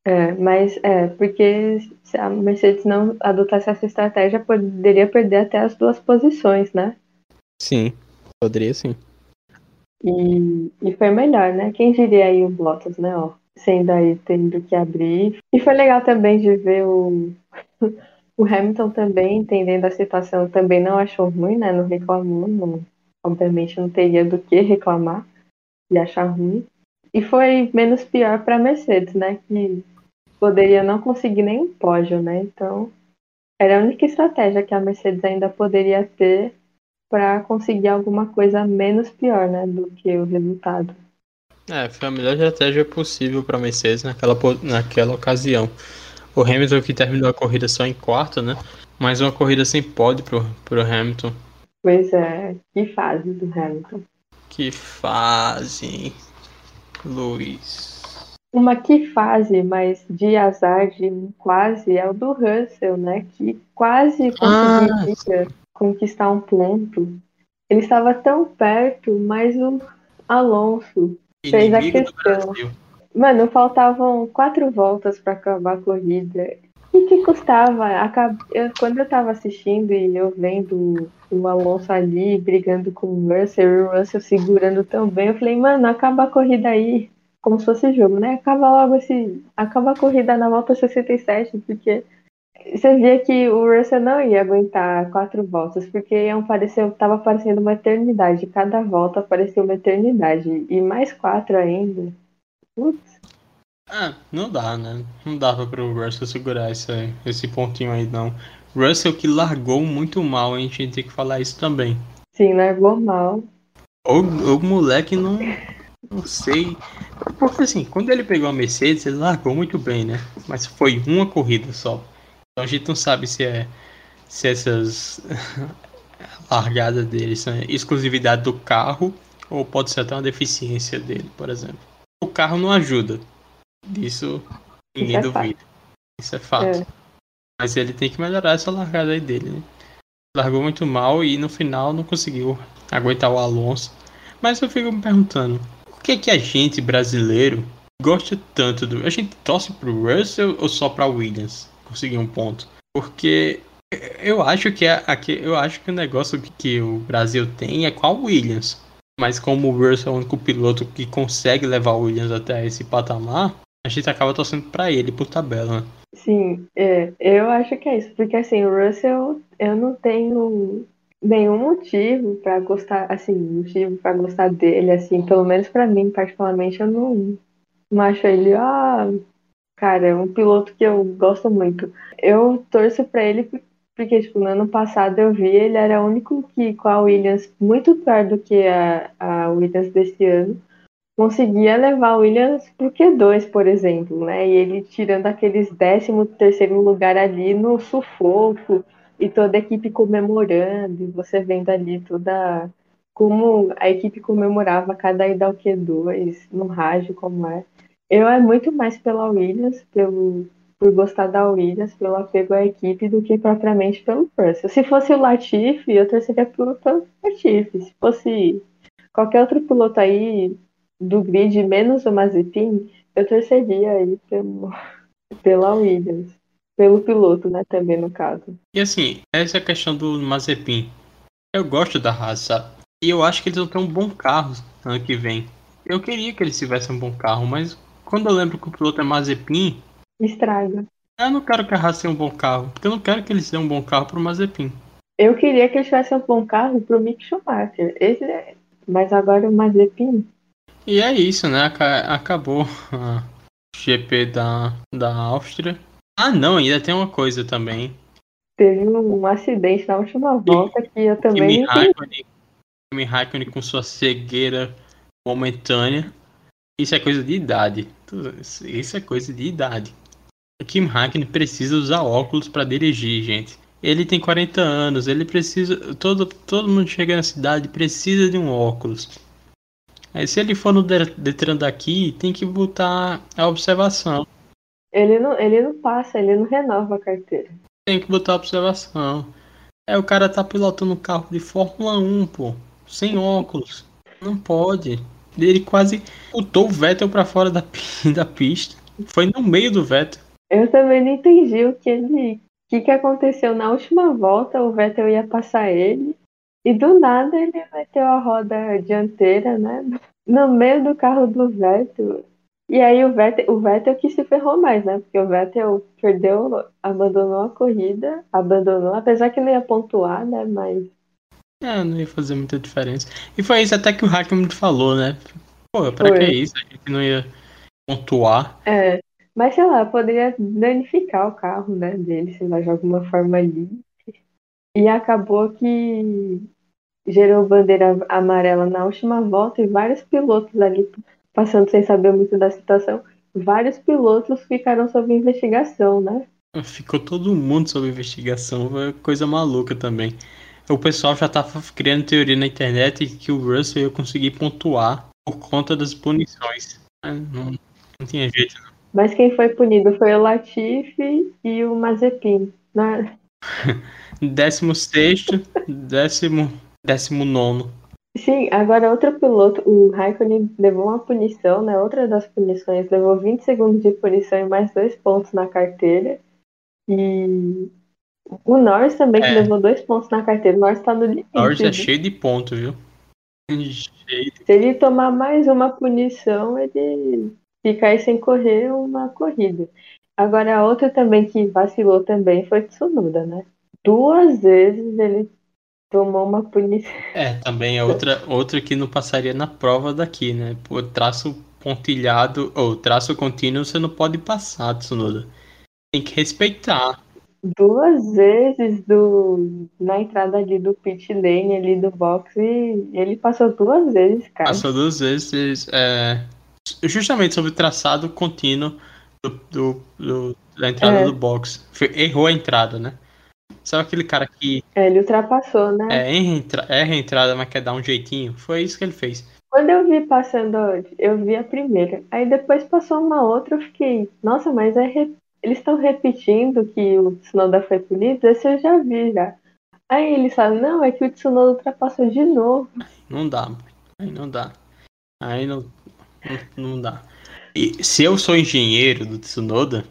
É, mas é, porque se a Mercedes não adotasse essa estratégia, poderia perder até as duas posições, né? Sim, poderia sim. E, e foi melhor, né? Quem diria aí o Bottas, né? Ó, sendo aí tendo que abrir. E foi legal também de ver o, *laughs* o Hamilton também entendendo a situação, também não achou ruim, né? Não reclamou, não, obviamente não teria do que reclamar e achar ruim. E foi menos pior para Mercedes, né? Que poderia não conseguir nem um pódio, né? Então, era a única estratégia que a Mercedes ainda poderia ter para conseguir alguma coisa menos pior, né, do que o resultado. É, foi a melhor estratégia possível para Mercedes naquela, naquela ocasião. O Hamilton que terminou a corrida só em quarto, né? Mais uma corrida sem pódio pro, pro Hamilton. Pois é, que fase do Hamilton. Que fase, Luiz. Uma que fase, mas de azar de quase é o do Russell, né? Que quase conseguiu ah, conquistar um ponto. Ele estava tão perto, mas o Alonso fez a questão. Mano, faltavam quatro voltas para acabar a corrida. E que custava? Eu, quando eu tava assistindo e eu vendo o Alonso ali brigando com o Russell e o Russell segurando tão bem, eu falei, mano, acaba a corrida aí. Como se fosse jogo, né? Acaba logo esse. Acaba a corrida na volta 67, porque você via que o Russell não ia aguentar quatro voltas, porque iam parecer, tava parecendo uma eternidade. Cada volta parecia uma eternidade. E mais quatro ainda. Putz. Ah, não dá, né? Não dava pro Russell segurar esse, esse pontinho aí, não. Russell que largou muito mal, a gente tem que falar isso também. Sim, largou mal. O, o moleque não. Não sei. Porque assim, quando ele pegou a Mercedes, ele largou muito bem, né? Mas foi uma corrida só. Então a gente não sabe se é se essas *laughs* largadas dele são exclusividade do carro ou pode ser até uma deficiência dele, por exemplo. O carro não ajuda. Isso ninguém é duvida. Fato. Isso é fato. É. Mas ele tem que melhorar essa largada aí dele, né? Largou muito mal e no final não conseguiu aguentar o Alonso. Mas eu fico me perguntando, por que que a gente brasileiro gosta tanto do. A gente torce pro Russell ou só pra Williams? Conseguir um ponto. Porque eu acho que é aqui, eu acho que o negócio que, que o Brasil tem é com a Williams. Mas como o Russell é o único piloto que consegue levar o Williams até esse patamar, a gente acaba torcendo para ele por tabela. Sim, é, eu acho que é isso, porque assim, o Russell, eu não tenho nenhum motivo para gostar, assim, motivo para gostar dele, assim, pelo menos para mim, particularmente, eu não, não acho ele, ah, Cara, é um piloto que eu gosto muito. Eu torço para ele porque, tipo, no ano passado eu vi ele era o único que, com a Williams, muito pior do que a, a Williams desse ano, conseguia levar a Williams pro Q2, por exemplo, né? E ele tirando aqueles 13 terceiro lugar ali no sufoco e toda a equipe comemorando, e você vendo ali toda como a equipe comemorava cada ida ao Q2 no rádio, como é. Eu é muito mais pela Williams, pelo, por gostar da Williams, pelo apego à equipe, do que propriamente pelo Russell. Se fosse o Latifi, eu torceria pelo, Latifi. Se fosse qualquer outro piloto aí do grid, menos o Mazepin, eu torceria aí pelo, *laughs* pela Williams. Pelo piloto, né, também no caso. E assim, essa questão do Mazepin. Eu gosto da raça. E eu acho que eles vão ter um bom carro ano que vem. Eu queria que eles tivessem um bom carro, mas quando eu lembro que o piloto é Mazepin. Estraga. Eu não quero que a Haas tenha um bom carro. Porque eu não quero que eles tenham um bom carro pro Mazepin. Eu queria que eles tivessem um bom carro pro Mick Schumacher. Esse é... Mas agora o Mazepin. E é isso, né? Acabou a GP da, da Áustria. Ah, não, ainda tem uma coisa também. Teve um acidente na última volta que eu também. Kimi Raikkonen, Kimi Raikkonen com sua cegueira momentânea Isso é coisa de idade. Isso é coisa de idade. O Kim Hackney precisa usar óculos para dirigir, gente. Ele tem 40 anos, ele precisa. Todo, todo mundo chega na cidade precisa de um óculos. Aí se ele for no Detran daqui, tem que botar a observação. Ele não, ele não passa, ele não renova a carteira. Tem que botar a observação. É, o cara tá pilotando um carro de Fórmula 1, pô. Sem óculos. Não pode. Ele quase botou o Vettel pra fora da, *laughs* da pista. Foi no meio do Vettel. Eu também não entendi o que ele. O que, que aconteceu na última volta, o Vettel ia passar ele. E do nada ele meteu a roda dianteira, né? *laughs* No meio do carro do Vettel. E aí o Vettel, o Vettel que se ferrou mais, né? Porque o Vettel perdeu, abandonou a corrida, abandonou, apesar que não ia pontuar, né? Mas. É, não ia fazer muita diferença. E foi isso até que o Hackman falou, né? Pô, pra foi. que isso? A gente não ia pontuar. É. Mas sei lá, poderia danificar o carro, né, dele, sei lá, de alguma forma ali. E acabou que gerou bandeira amarela na última volta e vários pilotos ali passando sem saber muito da situação. Vários pilotos ficaram sob investigação, né? Ficou todo mundo sob investigação, foi coisa maluca também. O pessoal já tava criando teoria na internet que o Russell ia conseguir pontuar por conta das punições. Não, não tinha jeito, não. Mas quem foi punido foi o Latifi e o Mazepin, né? *laughs* décimo sexto, décimo, décimo nono. Sim, agora outro piloto, o Raikkonen levou uma punição, né? Outra das punições, levou 20 segundos de punição e mais dois pontos na carteira. E o Norris também, é. que levou dois pontos na carteira. O Norris tá no limite. Norris é cheio de pontos, viu? Cheio. Se ele tomar mais uma punição, ele fica aí sem correr uma corrida. Agora, a outra também que vacilou também foi Tsunoda, né? Duas vezes ele tomou uma punição. É, também é outra, outra que não passaria na prova daqui, né? Por traço pontilhado ou traço contínuo você não pode passar, Tsunoda. Tem que respeitar. Duas vezes do na entrada ali do pit lane ali do box e ele passou duas vezes, cara. Passou duas vezes, é, justamente sobre o traçado contínuo do, do, do da entrada é. do box. Errou a entrada, né? Sabe aquele cara que. É, ele ultrapassou, né? É, erra a entrada, mas quer dar um jeitinho? Foi isso que ele fez. Quando eu vi passando, eu vi a primeira. Aí depois passou uma outra, eu fiquei, nossa, mas é. Eles estão repetindo que o Tsunoda foi punido? Esse eu já vi já. Aí eles falam, não, é que o Tsunoda ultrapassou de novo. Não dá, aí não dá. Aí não, não, não dá. E se eu sou engenheiro do Tsunoda,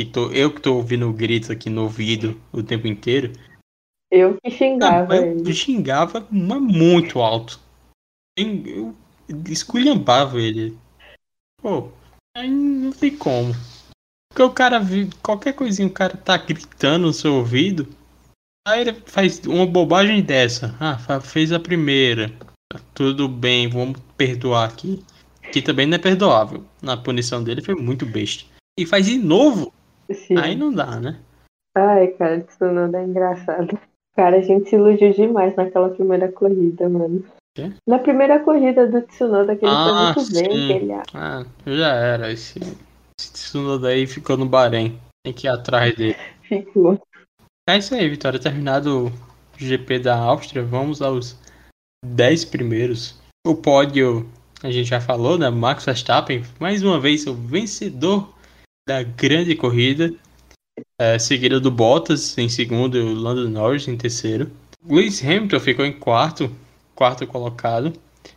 e tô, eu que tô ouvindo o grito aqui no ouvido o tempo inteiro. Eu que xingava. eu ele. xingava, mas muito alto. Eu esculhambava ele. Pô, aí não tem como. Porque o cara, qualquer coisinha, o cara tá gritando no seu ouvido. Aí ele faz uma bobagem dessa. Ah, fez a primeira. Tá tudo bem, vamos perdoar aqui. Que também não é perdoável. Na punição dele foi muito besta. E faz de novo. Sim. Aí não dá, né? Ai, cara, Tsunoda é engraçado. Cara, a gente se iludiu demais naquela primeira corrida, mano. Quê? Na primeira corrida do Tsunoda, que ele ah, foi muito sim. bem, que ele... Ah, já era. Esse Tsunoda aí ficou no Bahrein. Tem que ir atrás dele. Ficou. É isso aí, Vitória. Terminado o GP da Áustria, vamos aos 10 primeiros. O pódio, a gente já falou, né? Max Verstappen, mais uma vez, o vencedor da grande corrida, é, seguida do Bottas em segundo e o Lando Norris em terceiro. Lewis Hamilton ficou em quarto, quarto colocado,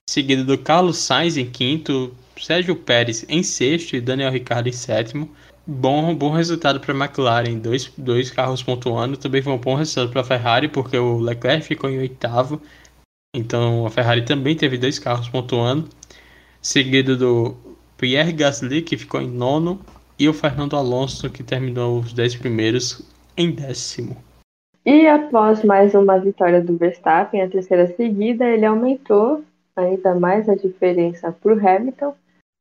seguido do Carlos Sainz em quinto, Sérgio Pérez em sexto e Daniel Ricciardo em sétimo. Bom, bom resultado para a McLaren, dois, dois carros pontuando. Também foi um bom resultado para a Ferrari, porque o Leclerc ficou em oitavo. Então a Ferrari também teve dois carros pontuando. Seguido do Pierre Gasly, que ficou em nono, e o Fernando Alonso, que terminou os 10 primeiros em décimo. E após mais uma vitória do Verstappen, a terceira seguida, ele aumentou ainda mais a diferença para o Hamilton.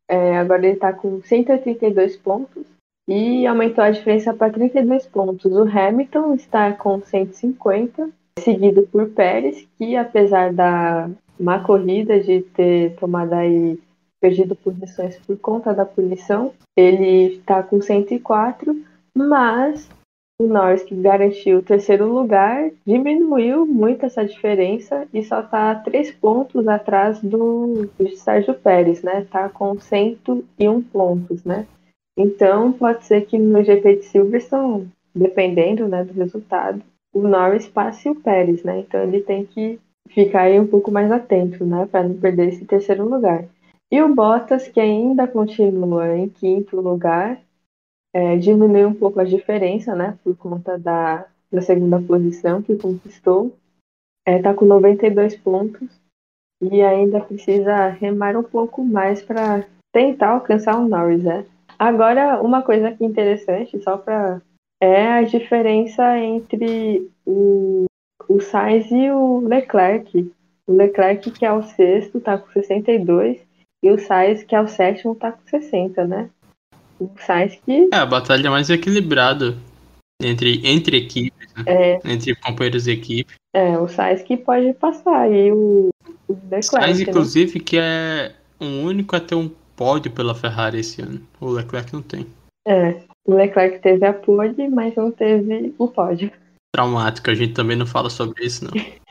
É, agora ele está com 132 pontos e aumentou a diferença para 32 pontos. O Hamilton está com 150, seguido por Pérez, que apesar da má corrida de ter tomado aí perdido posições por conta da punição. Ele está com 104, mas o Norris, que garantiu o terceiro lugar, diminuiu muito essa diferença e só está três pontos atrás do, do Sérgio Pérez, né? Está com 101 pontos, né? Então, pode ser que no GP de Silverstone, dependendo né, do resultado, o Norris passe o Pérez, né? Então, ele tem que ficar aí um pouco mais atento, né? Para não perder esse terceiro lugar. E o Bottas, que ainda continua em quinto lugar, é, diminuiu um pouco a diferença, né? Por conta da, da segunda posição que conquistou. Está é, com 92 pontos e ainda precisa remar um pouco mais para tentar alcançar o Norris, né? Agora, uma coisa aqui interessante, só para é a diferença entre o, o Sainz e o Leclerc. O Leclerc, que é o sexto, está com 62, e o Sainz, que é o sétimo, está com 60, né? O que. É, a batalha mais equilibrada entre, entre equipes, né? É, entre companheiros de equipe. é, o que pode passar, e o, o Leclerc. Sainz, né? inclusive, que é o único a ter um pódio pela Ferrari esse ano. O Leclerc não tem. É, o Leclerc teve a pole, mas não teve o pódio. Traumático, a gente também não fala sobre isso, não. *laughs*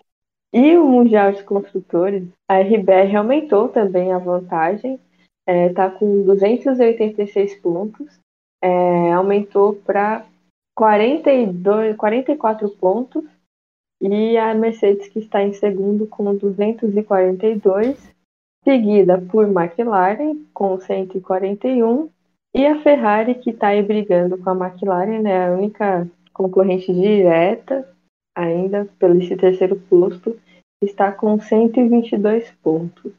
E o Mundial de Construtores, a RBR aumentou também a vantagem, está com 286 pontos, é, aumentou para 42, 44 pontos, e a Mercedes, que está em segundo, com 242, seguida por McLaren, com 141, e a Ferrari, que está aí brigando com a McLaren, né, a única concorrente direta ainda pelo esse terceiro posto, está com 122 pontos.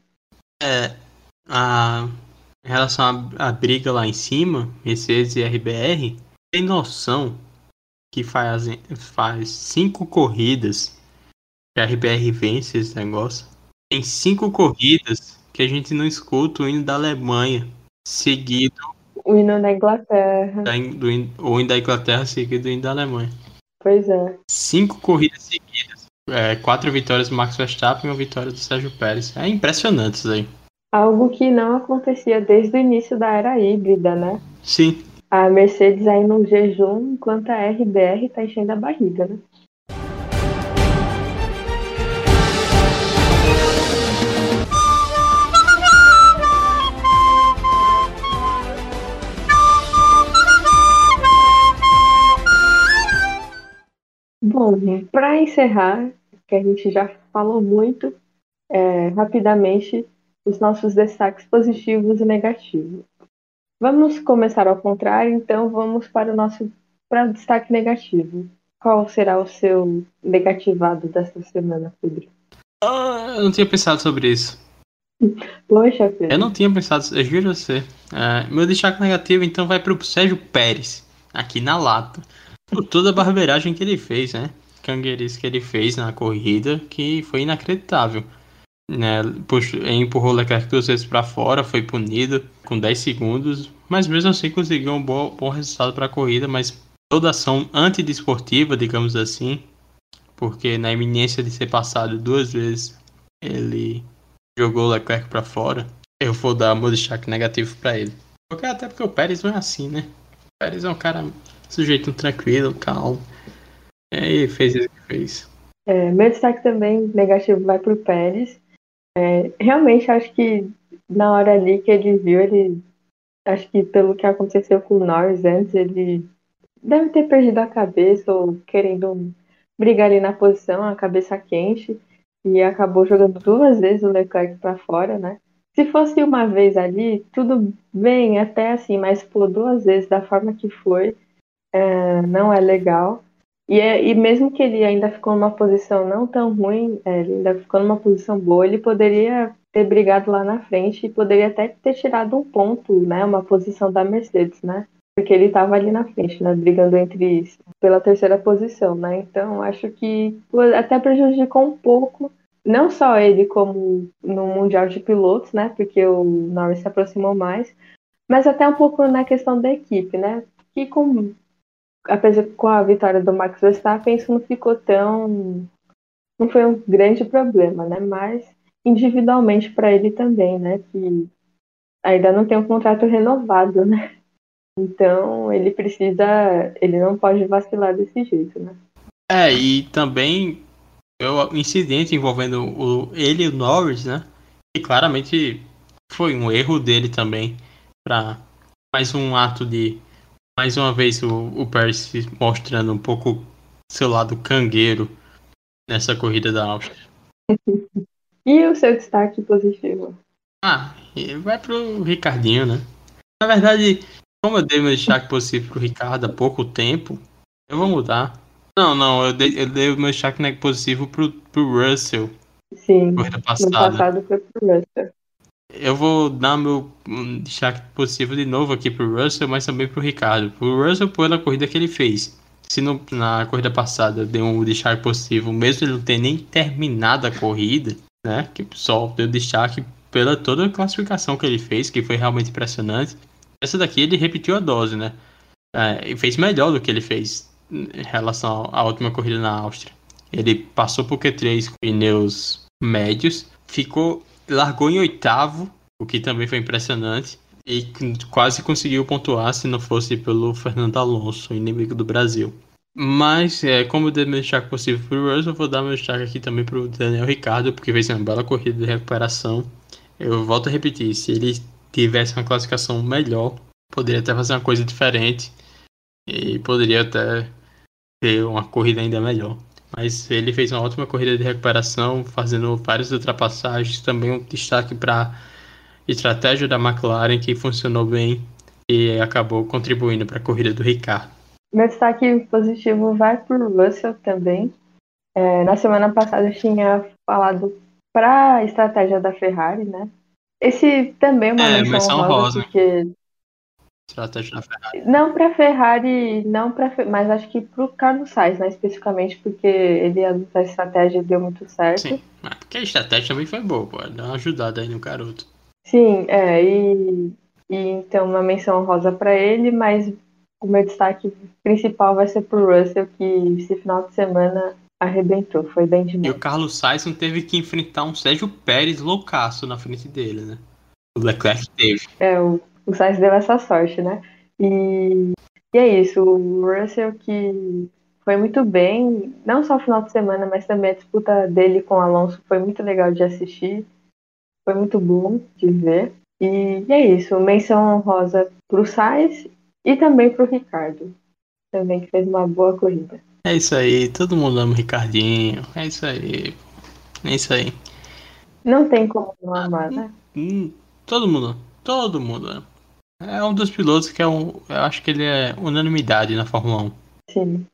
É, a, em relação à, à briga lá em cima, Mercedes e RBR, tem noção que faz, faz cinco corridas que a RBR vence esse negócio? Tem cinco corridas que a gente não escuta o hino da Alemanha seguido O hino da Inglaterra, da, do, o hino da Inglaterra seguido do hino da Alemanha. pois é. Cinco corridas seguidas. É, quatro vitórias do Max Verstappen e uma vitória do Sérgio Pérez. É impressionante isso aí. Algo que não acontecia desde o início da era híbrida, né? Sim. A Mercedes aí num jejum, enquanto a RBR tá enchendo a barriga, né? Bom, para encerrar, que a gente já falou muito, é, rapidamente os nossos destaques positivos e negativos. Vamos começar ao contrário, então vamos para o nosso para o destaque negativo. Qual será o seu negativado desta semana, Pedro? Ah, eu não tinha pensado sobre isso. Poxa, Pedro. Eu não tinha pensado, eu juro a você. É, meu destaque negativo então vai pro Sérgio Pérez, aqui na lata. Por toda a barbeiragem que ele fez, né? Cangueirice que ele fez na corrida, que foi inacreditável. Né? Puxou, empurrou o Leclerc duas vezes para fora, foi punido com 10 segundos, mas mesmo assim conseguiu um bom, bom resultado para a corrida, mas toda ação antidesportiva, digamos assim, porque na iminência de ser passado duas vezes, ele jogou o Leclerc para fora, eu vou dar meu destaque negativo para ele. Porque, até porque o Pérez não é assim, né? O Pérez é um cara sujeito tranquilo, calmo. E aí fez isso que fez. É, meu destaque também negativo vai para o Pérez. É, realmente acho que na hora ali que ele viu, ele acho que pelo que aconteceu com o Norris antes, ele deve ter perdido a cabeça ou querendo brigar ali na posição, a cabeça quente, e acabou jogando duas vezes o Leclerc para fora, né? Se fosse uma vez ali, tudo bem, até assim, mas pô, duas vezes da forma que foi, é, não é legal. E, é, e mesmo que ele ainda ficou numa posição não tão ruim, é, ele ainda ficou numa posição boa, ele poderia ter brigado lá na frente e poderia até ter tirado um ponto, né? Uma posição da Mercedes, né? Porque ele estava ali na frente, né? Brigando entre pela terceira posição, né? Então acho que até prejudicou um pouco, não só ele como no Mundial de Pilotos, né? Porque o Norris se aproximou mais, mas até um pouco na questão da equipe, né? Que com apesar com a vitória do Max Verstappen, isso não ficou tão. não foi um grande problema, né? Mas individualmente para ele também, né? Que ainda não tem um contrato renovado, né? Então ele precisa. Ele não pode vacilar desse jeito, né? É, e também o incidente envolvendo o, ele e o Norris, né? E claramente foi um erro dele também. para mais um ato de. Mais uma vez o, o Pérez mostrando um pouco seu lado cangueiro nessa corrida da Áustria. *laughs* e o seu destaque positivo? Ah, vai pro Ricardinho, né? Na verdade, como eu dei meu destaque positivo pro Ricardo há pouco tempo, eu vou mudar. Não, não, eu dei, eu dei o meu destaque positivo pro, pro Russell. Sim, corrida passada. no passado foi pro Russell. Eu vou dar meu destaque positivo de novo aqui pro Russell, mas também pro Ricardo. Pro Russell pela corrida que ele fez. Se no, na corrida passada deu um destaque positivo, mesmo ele não ter nem terminado a corrida, né? Que só deu destaque pela toda a classificação que ele fez, que foi realmente impressionante. Essa daqui ele repetiu a dose, né? É, e fez melhor do que ele fez em relação à última corrida na Áustria. Ele passou por Q3 com pneus médios, ficou, largou em oitavo, o que também foi impressionante, e quase conseguiu pontuar se não fosse pelo Fernando Alonso, inimigo do Brasil. Mas, é, como eu dei meu destaque possível para o Russell, eu vou dar meu destaque aqui também para o Daniel Ricardo, porque fez uma bela corrida de recuperação. Eu volto a repetir, se ele tivesse uma classificação melhor, poderia até fazer uma coisa diferente e poderia até ter uma corrida ainda melhor. Mas ele fez uma ótima corrida de recuperação, fazendo várias ultrapassagens. Também um destaque para a estratégia da McLaren, que funcionou bem e acabou contribuindo para a corrida do Ricardo. Meu destaque positivo vai para o Russell também. É, na semana passada eu tinha falado para a estratégia da Ferrari, né? Esse também é uma é, menção rosa, rosa, porque estratégia da Ferrari. Não para Ferrari, não para, mas acho que para o Carlos Sainz, né, especificamente porque ele a estratégia deu muito certo. Sim, mas porque a estratégia também foi boa, pô, dá uma ajudada aí no garoto. Sim, é, e, e então uma menção rosa para ele, mas o meu destaque principal vai ser pro Russell, que esse final de semana arrebentou, foi bem demais. E o Carlos Sainz não teve que enfrentar um Sérgio Pérez loucaço na frente dele, né? O Leclerc teve. É, o, o Sainz deu essa sorte, né? E, e é isso, o Russell que foi muito bem, não só o final de semana, mas também a disputa dele com o Alonso foi muito legal de assistir, foi muito bom de ver. E, e é isso, menção honrosa pro Sainz e também pro Ricardo, também que fez uma boa corrida. É isso aí, todo mundo ama o Ricardinho. É isso aí. É isso aí. Não tem como não amar, né? Hum, todo mundo, todo mundo. É um dos pilotos que é um. Eu acho que ele é unanimidade na Fórmula 1. Sim.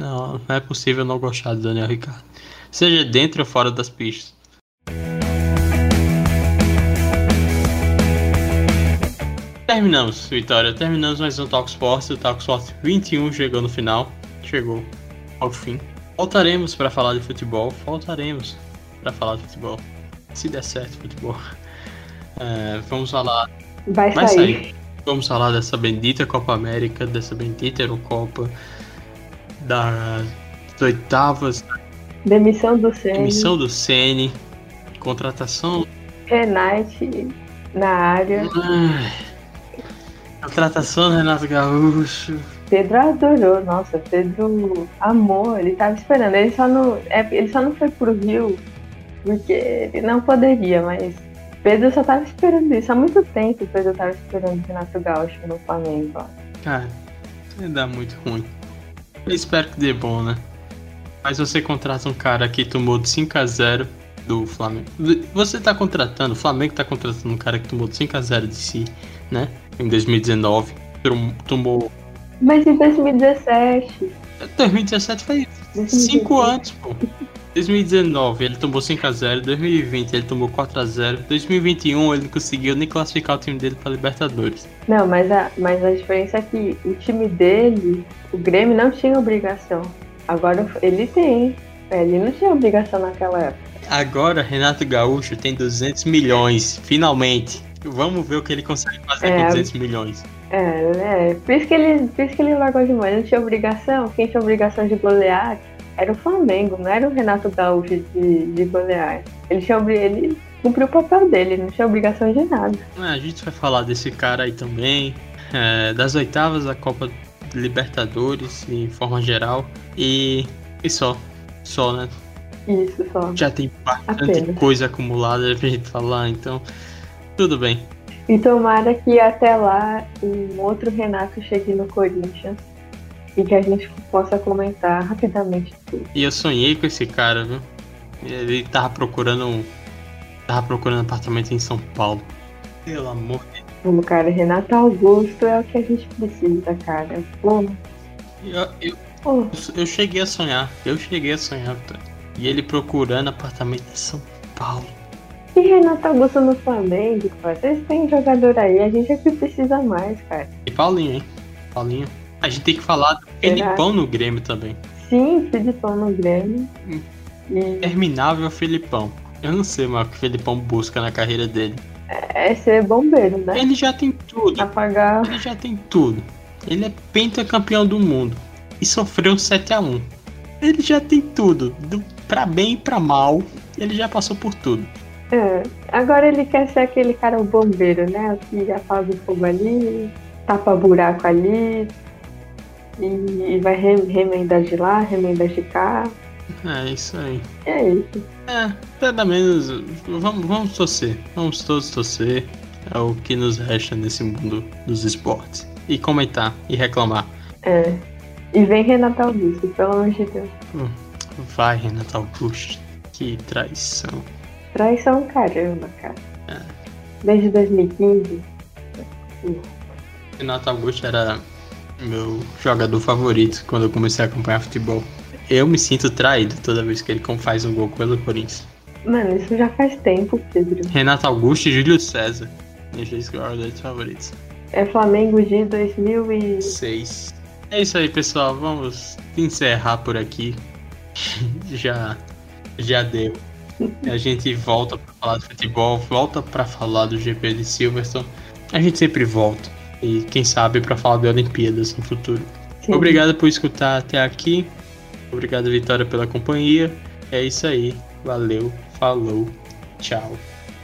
Não, não é possível não gostar do Daniel Ricciardo. Seja dentro ou fora das pistas. Terminamos, Vitória. Terminamos mais um Talk Sports. O Talk Sports 21 chegou no final. Chegou ao fim. Voltaremos para falar de futebol, voltaremos para falar de futebol. Se der certo futebol. É, vamos falar. Vai, Vai sair. sair. Vamos falar dessa bendita Copa América, dessa bendita Eurocopa, das oitavas. Demissão do Ceni. Demissão do Ceni. Contratação. Renate na área. Contratação do Renato Gaúcho. Pedro adorou, nossa, Pedro amou, ele tava esperando. Ele só não, é, ele só não foi pro Rio porque ele não poderia, mas Pedro só tava esperando isso. Há muito tempo o Pedro tava esperando o Renato Gaúcho no Flamengo. Cara, vai dar muito ruim. Eu espero que dê bom, né? Mas você contrata um cara que tomou de 5x0 do Flamengo. Você tá contratando, o Flamengo tá contratando um cara que tomou de 5x0 de si, né? Em 2019. Tomou mas em 2017. 2017 foi 5 anos, pô. 2019 ele tomou 5x0, 2020 ele tomou 4x0, 2021 ele não conseguiu nem classificar o time dele para Libertadores. Não, mas a, mas a diferença é que o time dele, o Grêmio não tinha obrigação. Agora ele tem. Ele não tinha obrigação naquela época. Agora Renato Gaúcho tem 200 milhões, finalmente. Vamos ver o que ele consegue fazer é, com 200 milhões. É, né? Por isso que ele, por isso que ele largou de mão. Ele não tinha obrigação. Quem tinha obrigação de golear era o Flamengo, não era o Renato Gaúcho de, de golear. Ele tinha ele cumpriu o papel dele, não tinha obrigação de nada. É, a gente vai falar desse cara aí também, é, das oitavas da Copa Libertadores, em forma geral, e, e só. Só, né? Isso, só. Já tem bastante Apenas. coisa acumulada pra gente falar, então tudo bem. E tomara que até lá um outro Renato chegue no Corinthians e que a gente possa comentar rapidamente tudo. E eu sonhei com esse cara, viu? Ele tava procurando um. Tava procurando apartamento em São Paulo. Pelo amor de Como cara, Renato Augusto é o que a gente precisa, cara. Pô, Deus. Eu, eu, pô, eu cheguei a sonhar. Eu cheguei a sonhar, Vitor. E ele procurando apartamento em São Paulo. e Renato Augusto no Flamengo, pô, vocês têm jogador aí, a gente é que precisa mais, cara. E Paulinho, hein? Paulinho. A gente tem que falar do Felipão no Grêmio também. Sim, Filipão no Grêmio. Hum. Terminável Felipão. Eu não sei mais o que o Felipão busca na carreira dele. é ser bombeiro, né? Ele já tem tudo. Apagar. Ele já tem tudo. Ele é pentacampeão do mundo. E sofreu 7x1. Ele já tem tudo. Do, pra bem e pra mal. Ele já passou por tudo. É. Agora ele quer ser aquele cara o bombeiro, né? Que apaga o fogo ali, tapa buraco ali. E, e vai re- remendar de lá, remendar de cá. É isso aí. É isso. É, pelo menos. Vamos, vamos torcer. Vamos todos torcer. É o que nos resta nesse mundo dos esportes. E comentar e reclamar. É. E vem Renato Augusto, pelo amor de Deus. Vai, Renato Augusto. Que traição. Traição caramba, cara. É. Desde 2015. Renato Augusto era meu jogador favorito quando eu comecei a acompanhar futebol. Eu me sinto traído toda vez que ele faz um gol pelo Corinthians. Mano, isso já faz tempo, Pedro. Renato Augusto e Júlio César. Meus dois jogadores favoritos. É Flamengo de 2000 e... Seis. É isso aí, pessoal. Vamos encerrar por aqui. *laughs* já, já deu. A gente volta pra falar de futebol, volta pra falar do GP de Silverstone. A gente sempre volta. E quem sabe pra falar de Olimpíadas no futuro. Sim. Obrigado por escutar até aqui. Obrigado, Vitória, pela companhia. É isso aí. Valeu, falou, tchau.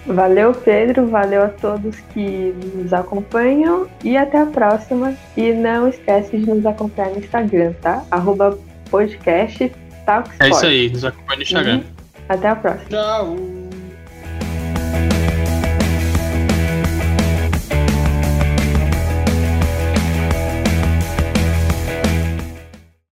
Valeu, Pedro. Valeu a todos que nos acompanham. E até a próxima. E não esquece de nos acompanhar no Instagram, tá? Arroba podcast Talksport. É isso aí, nos acompanha no Instagram. Até a próxima. Tchau.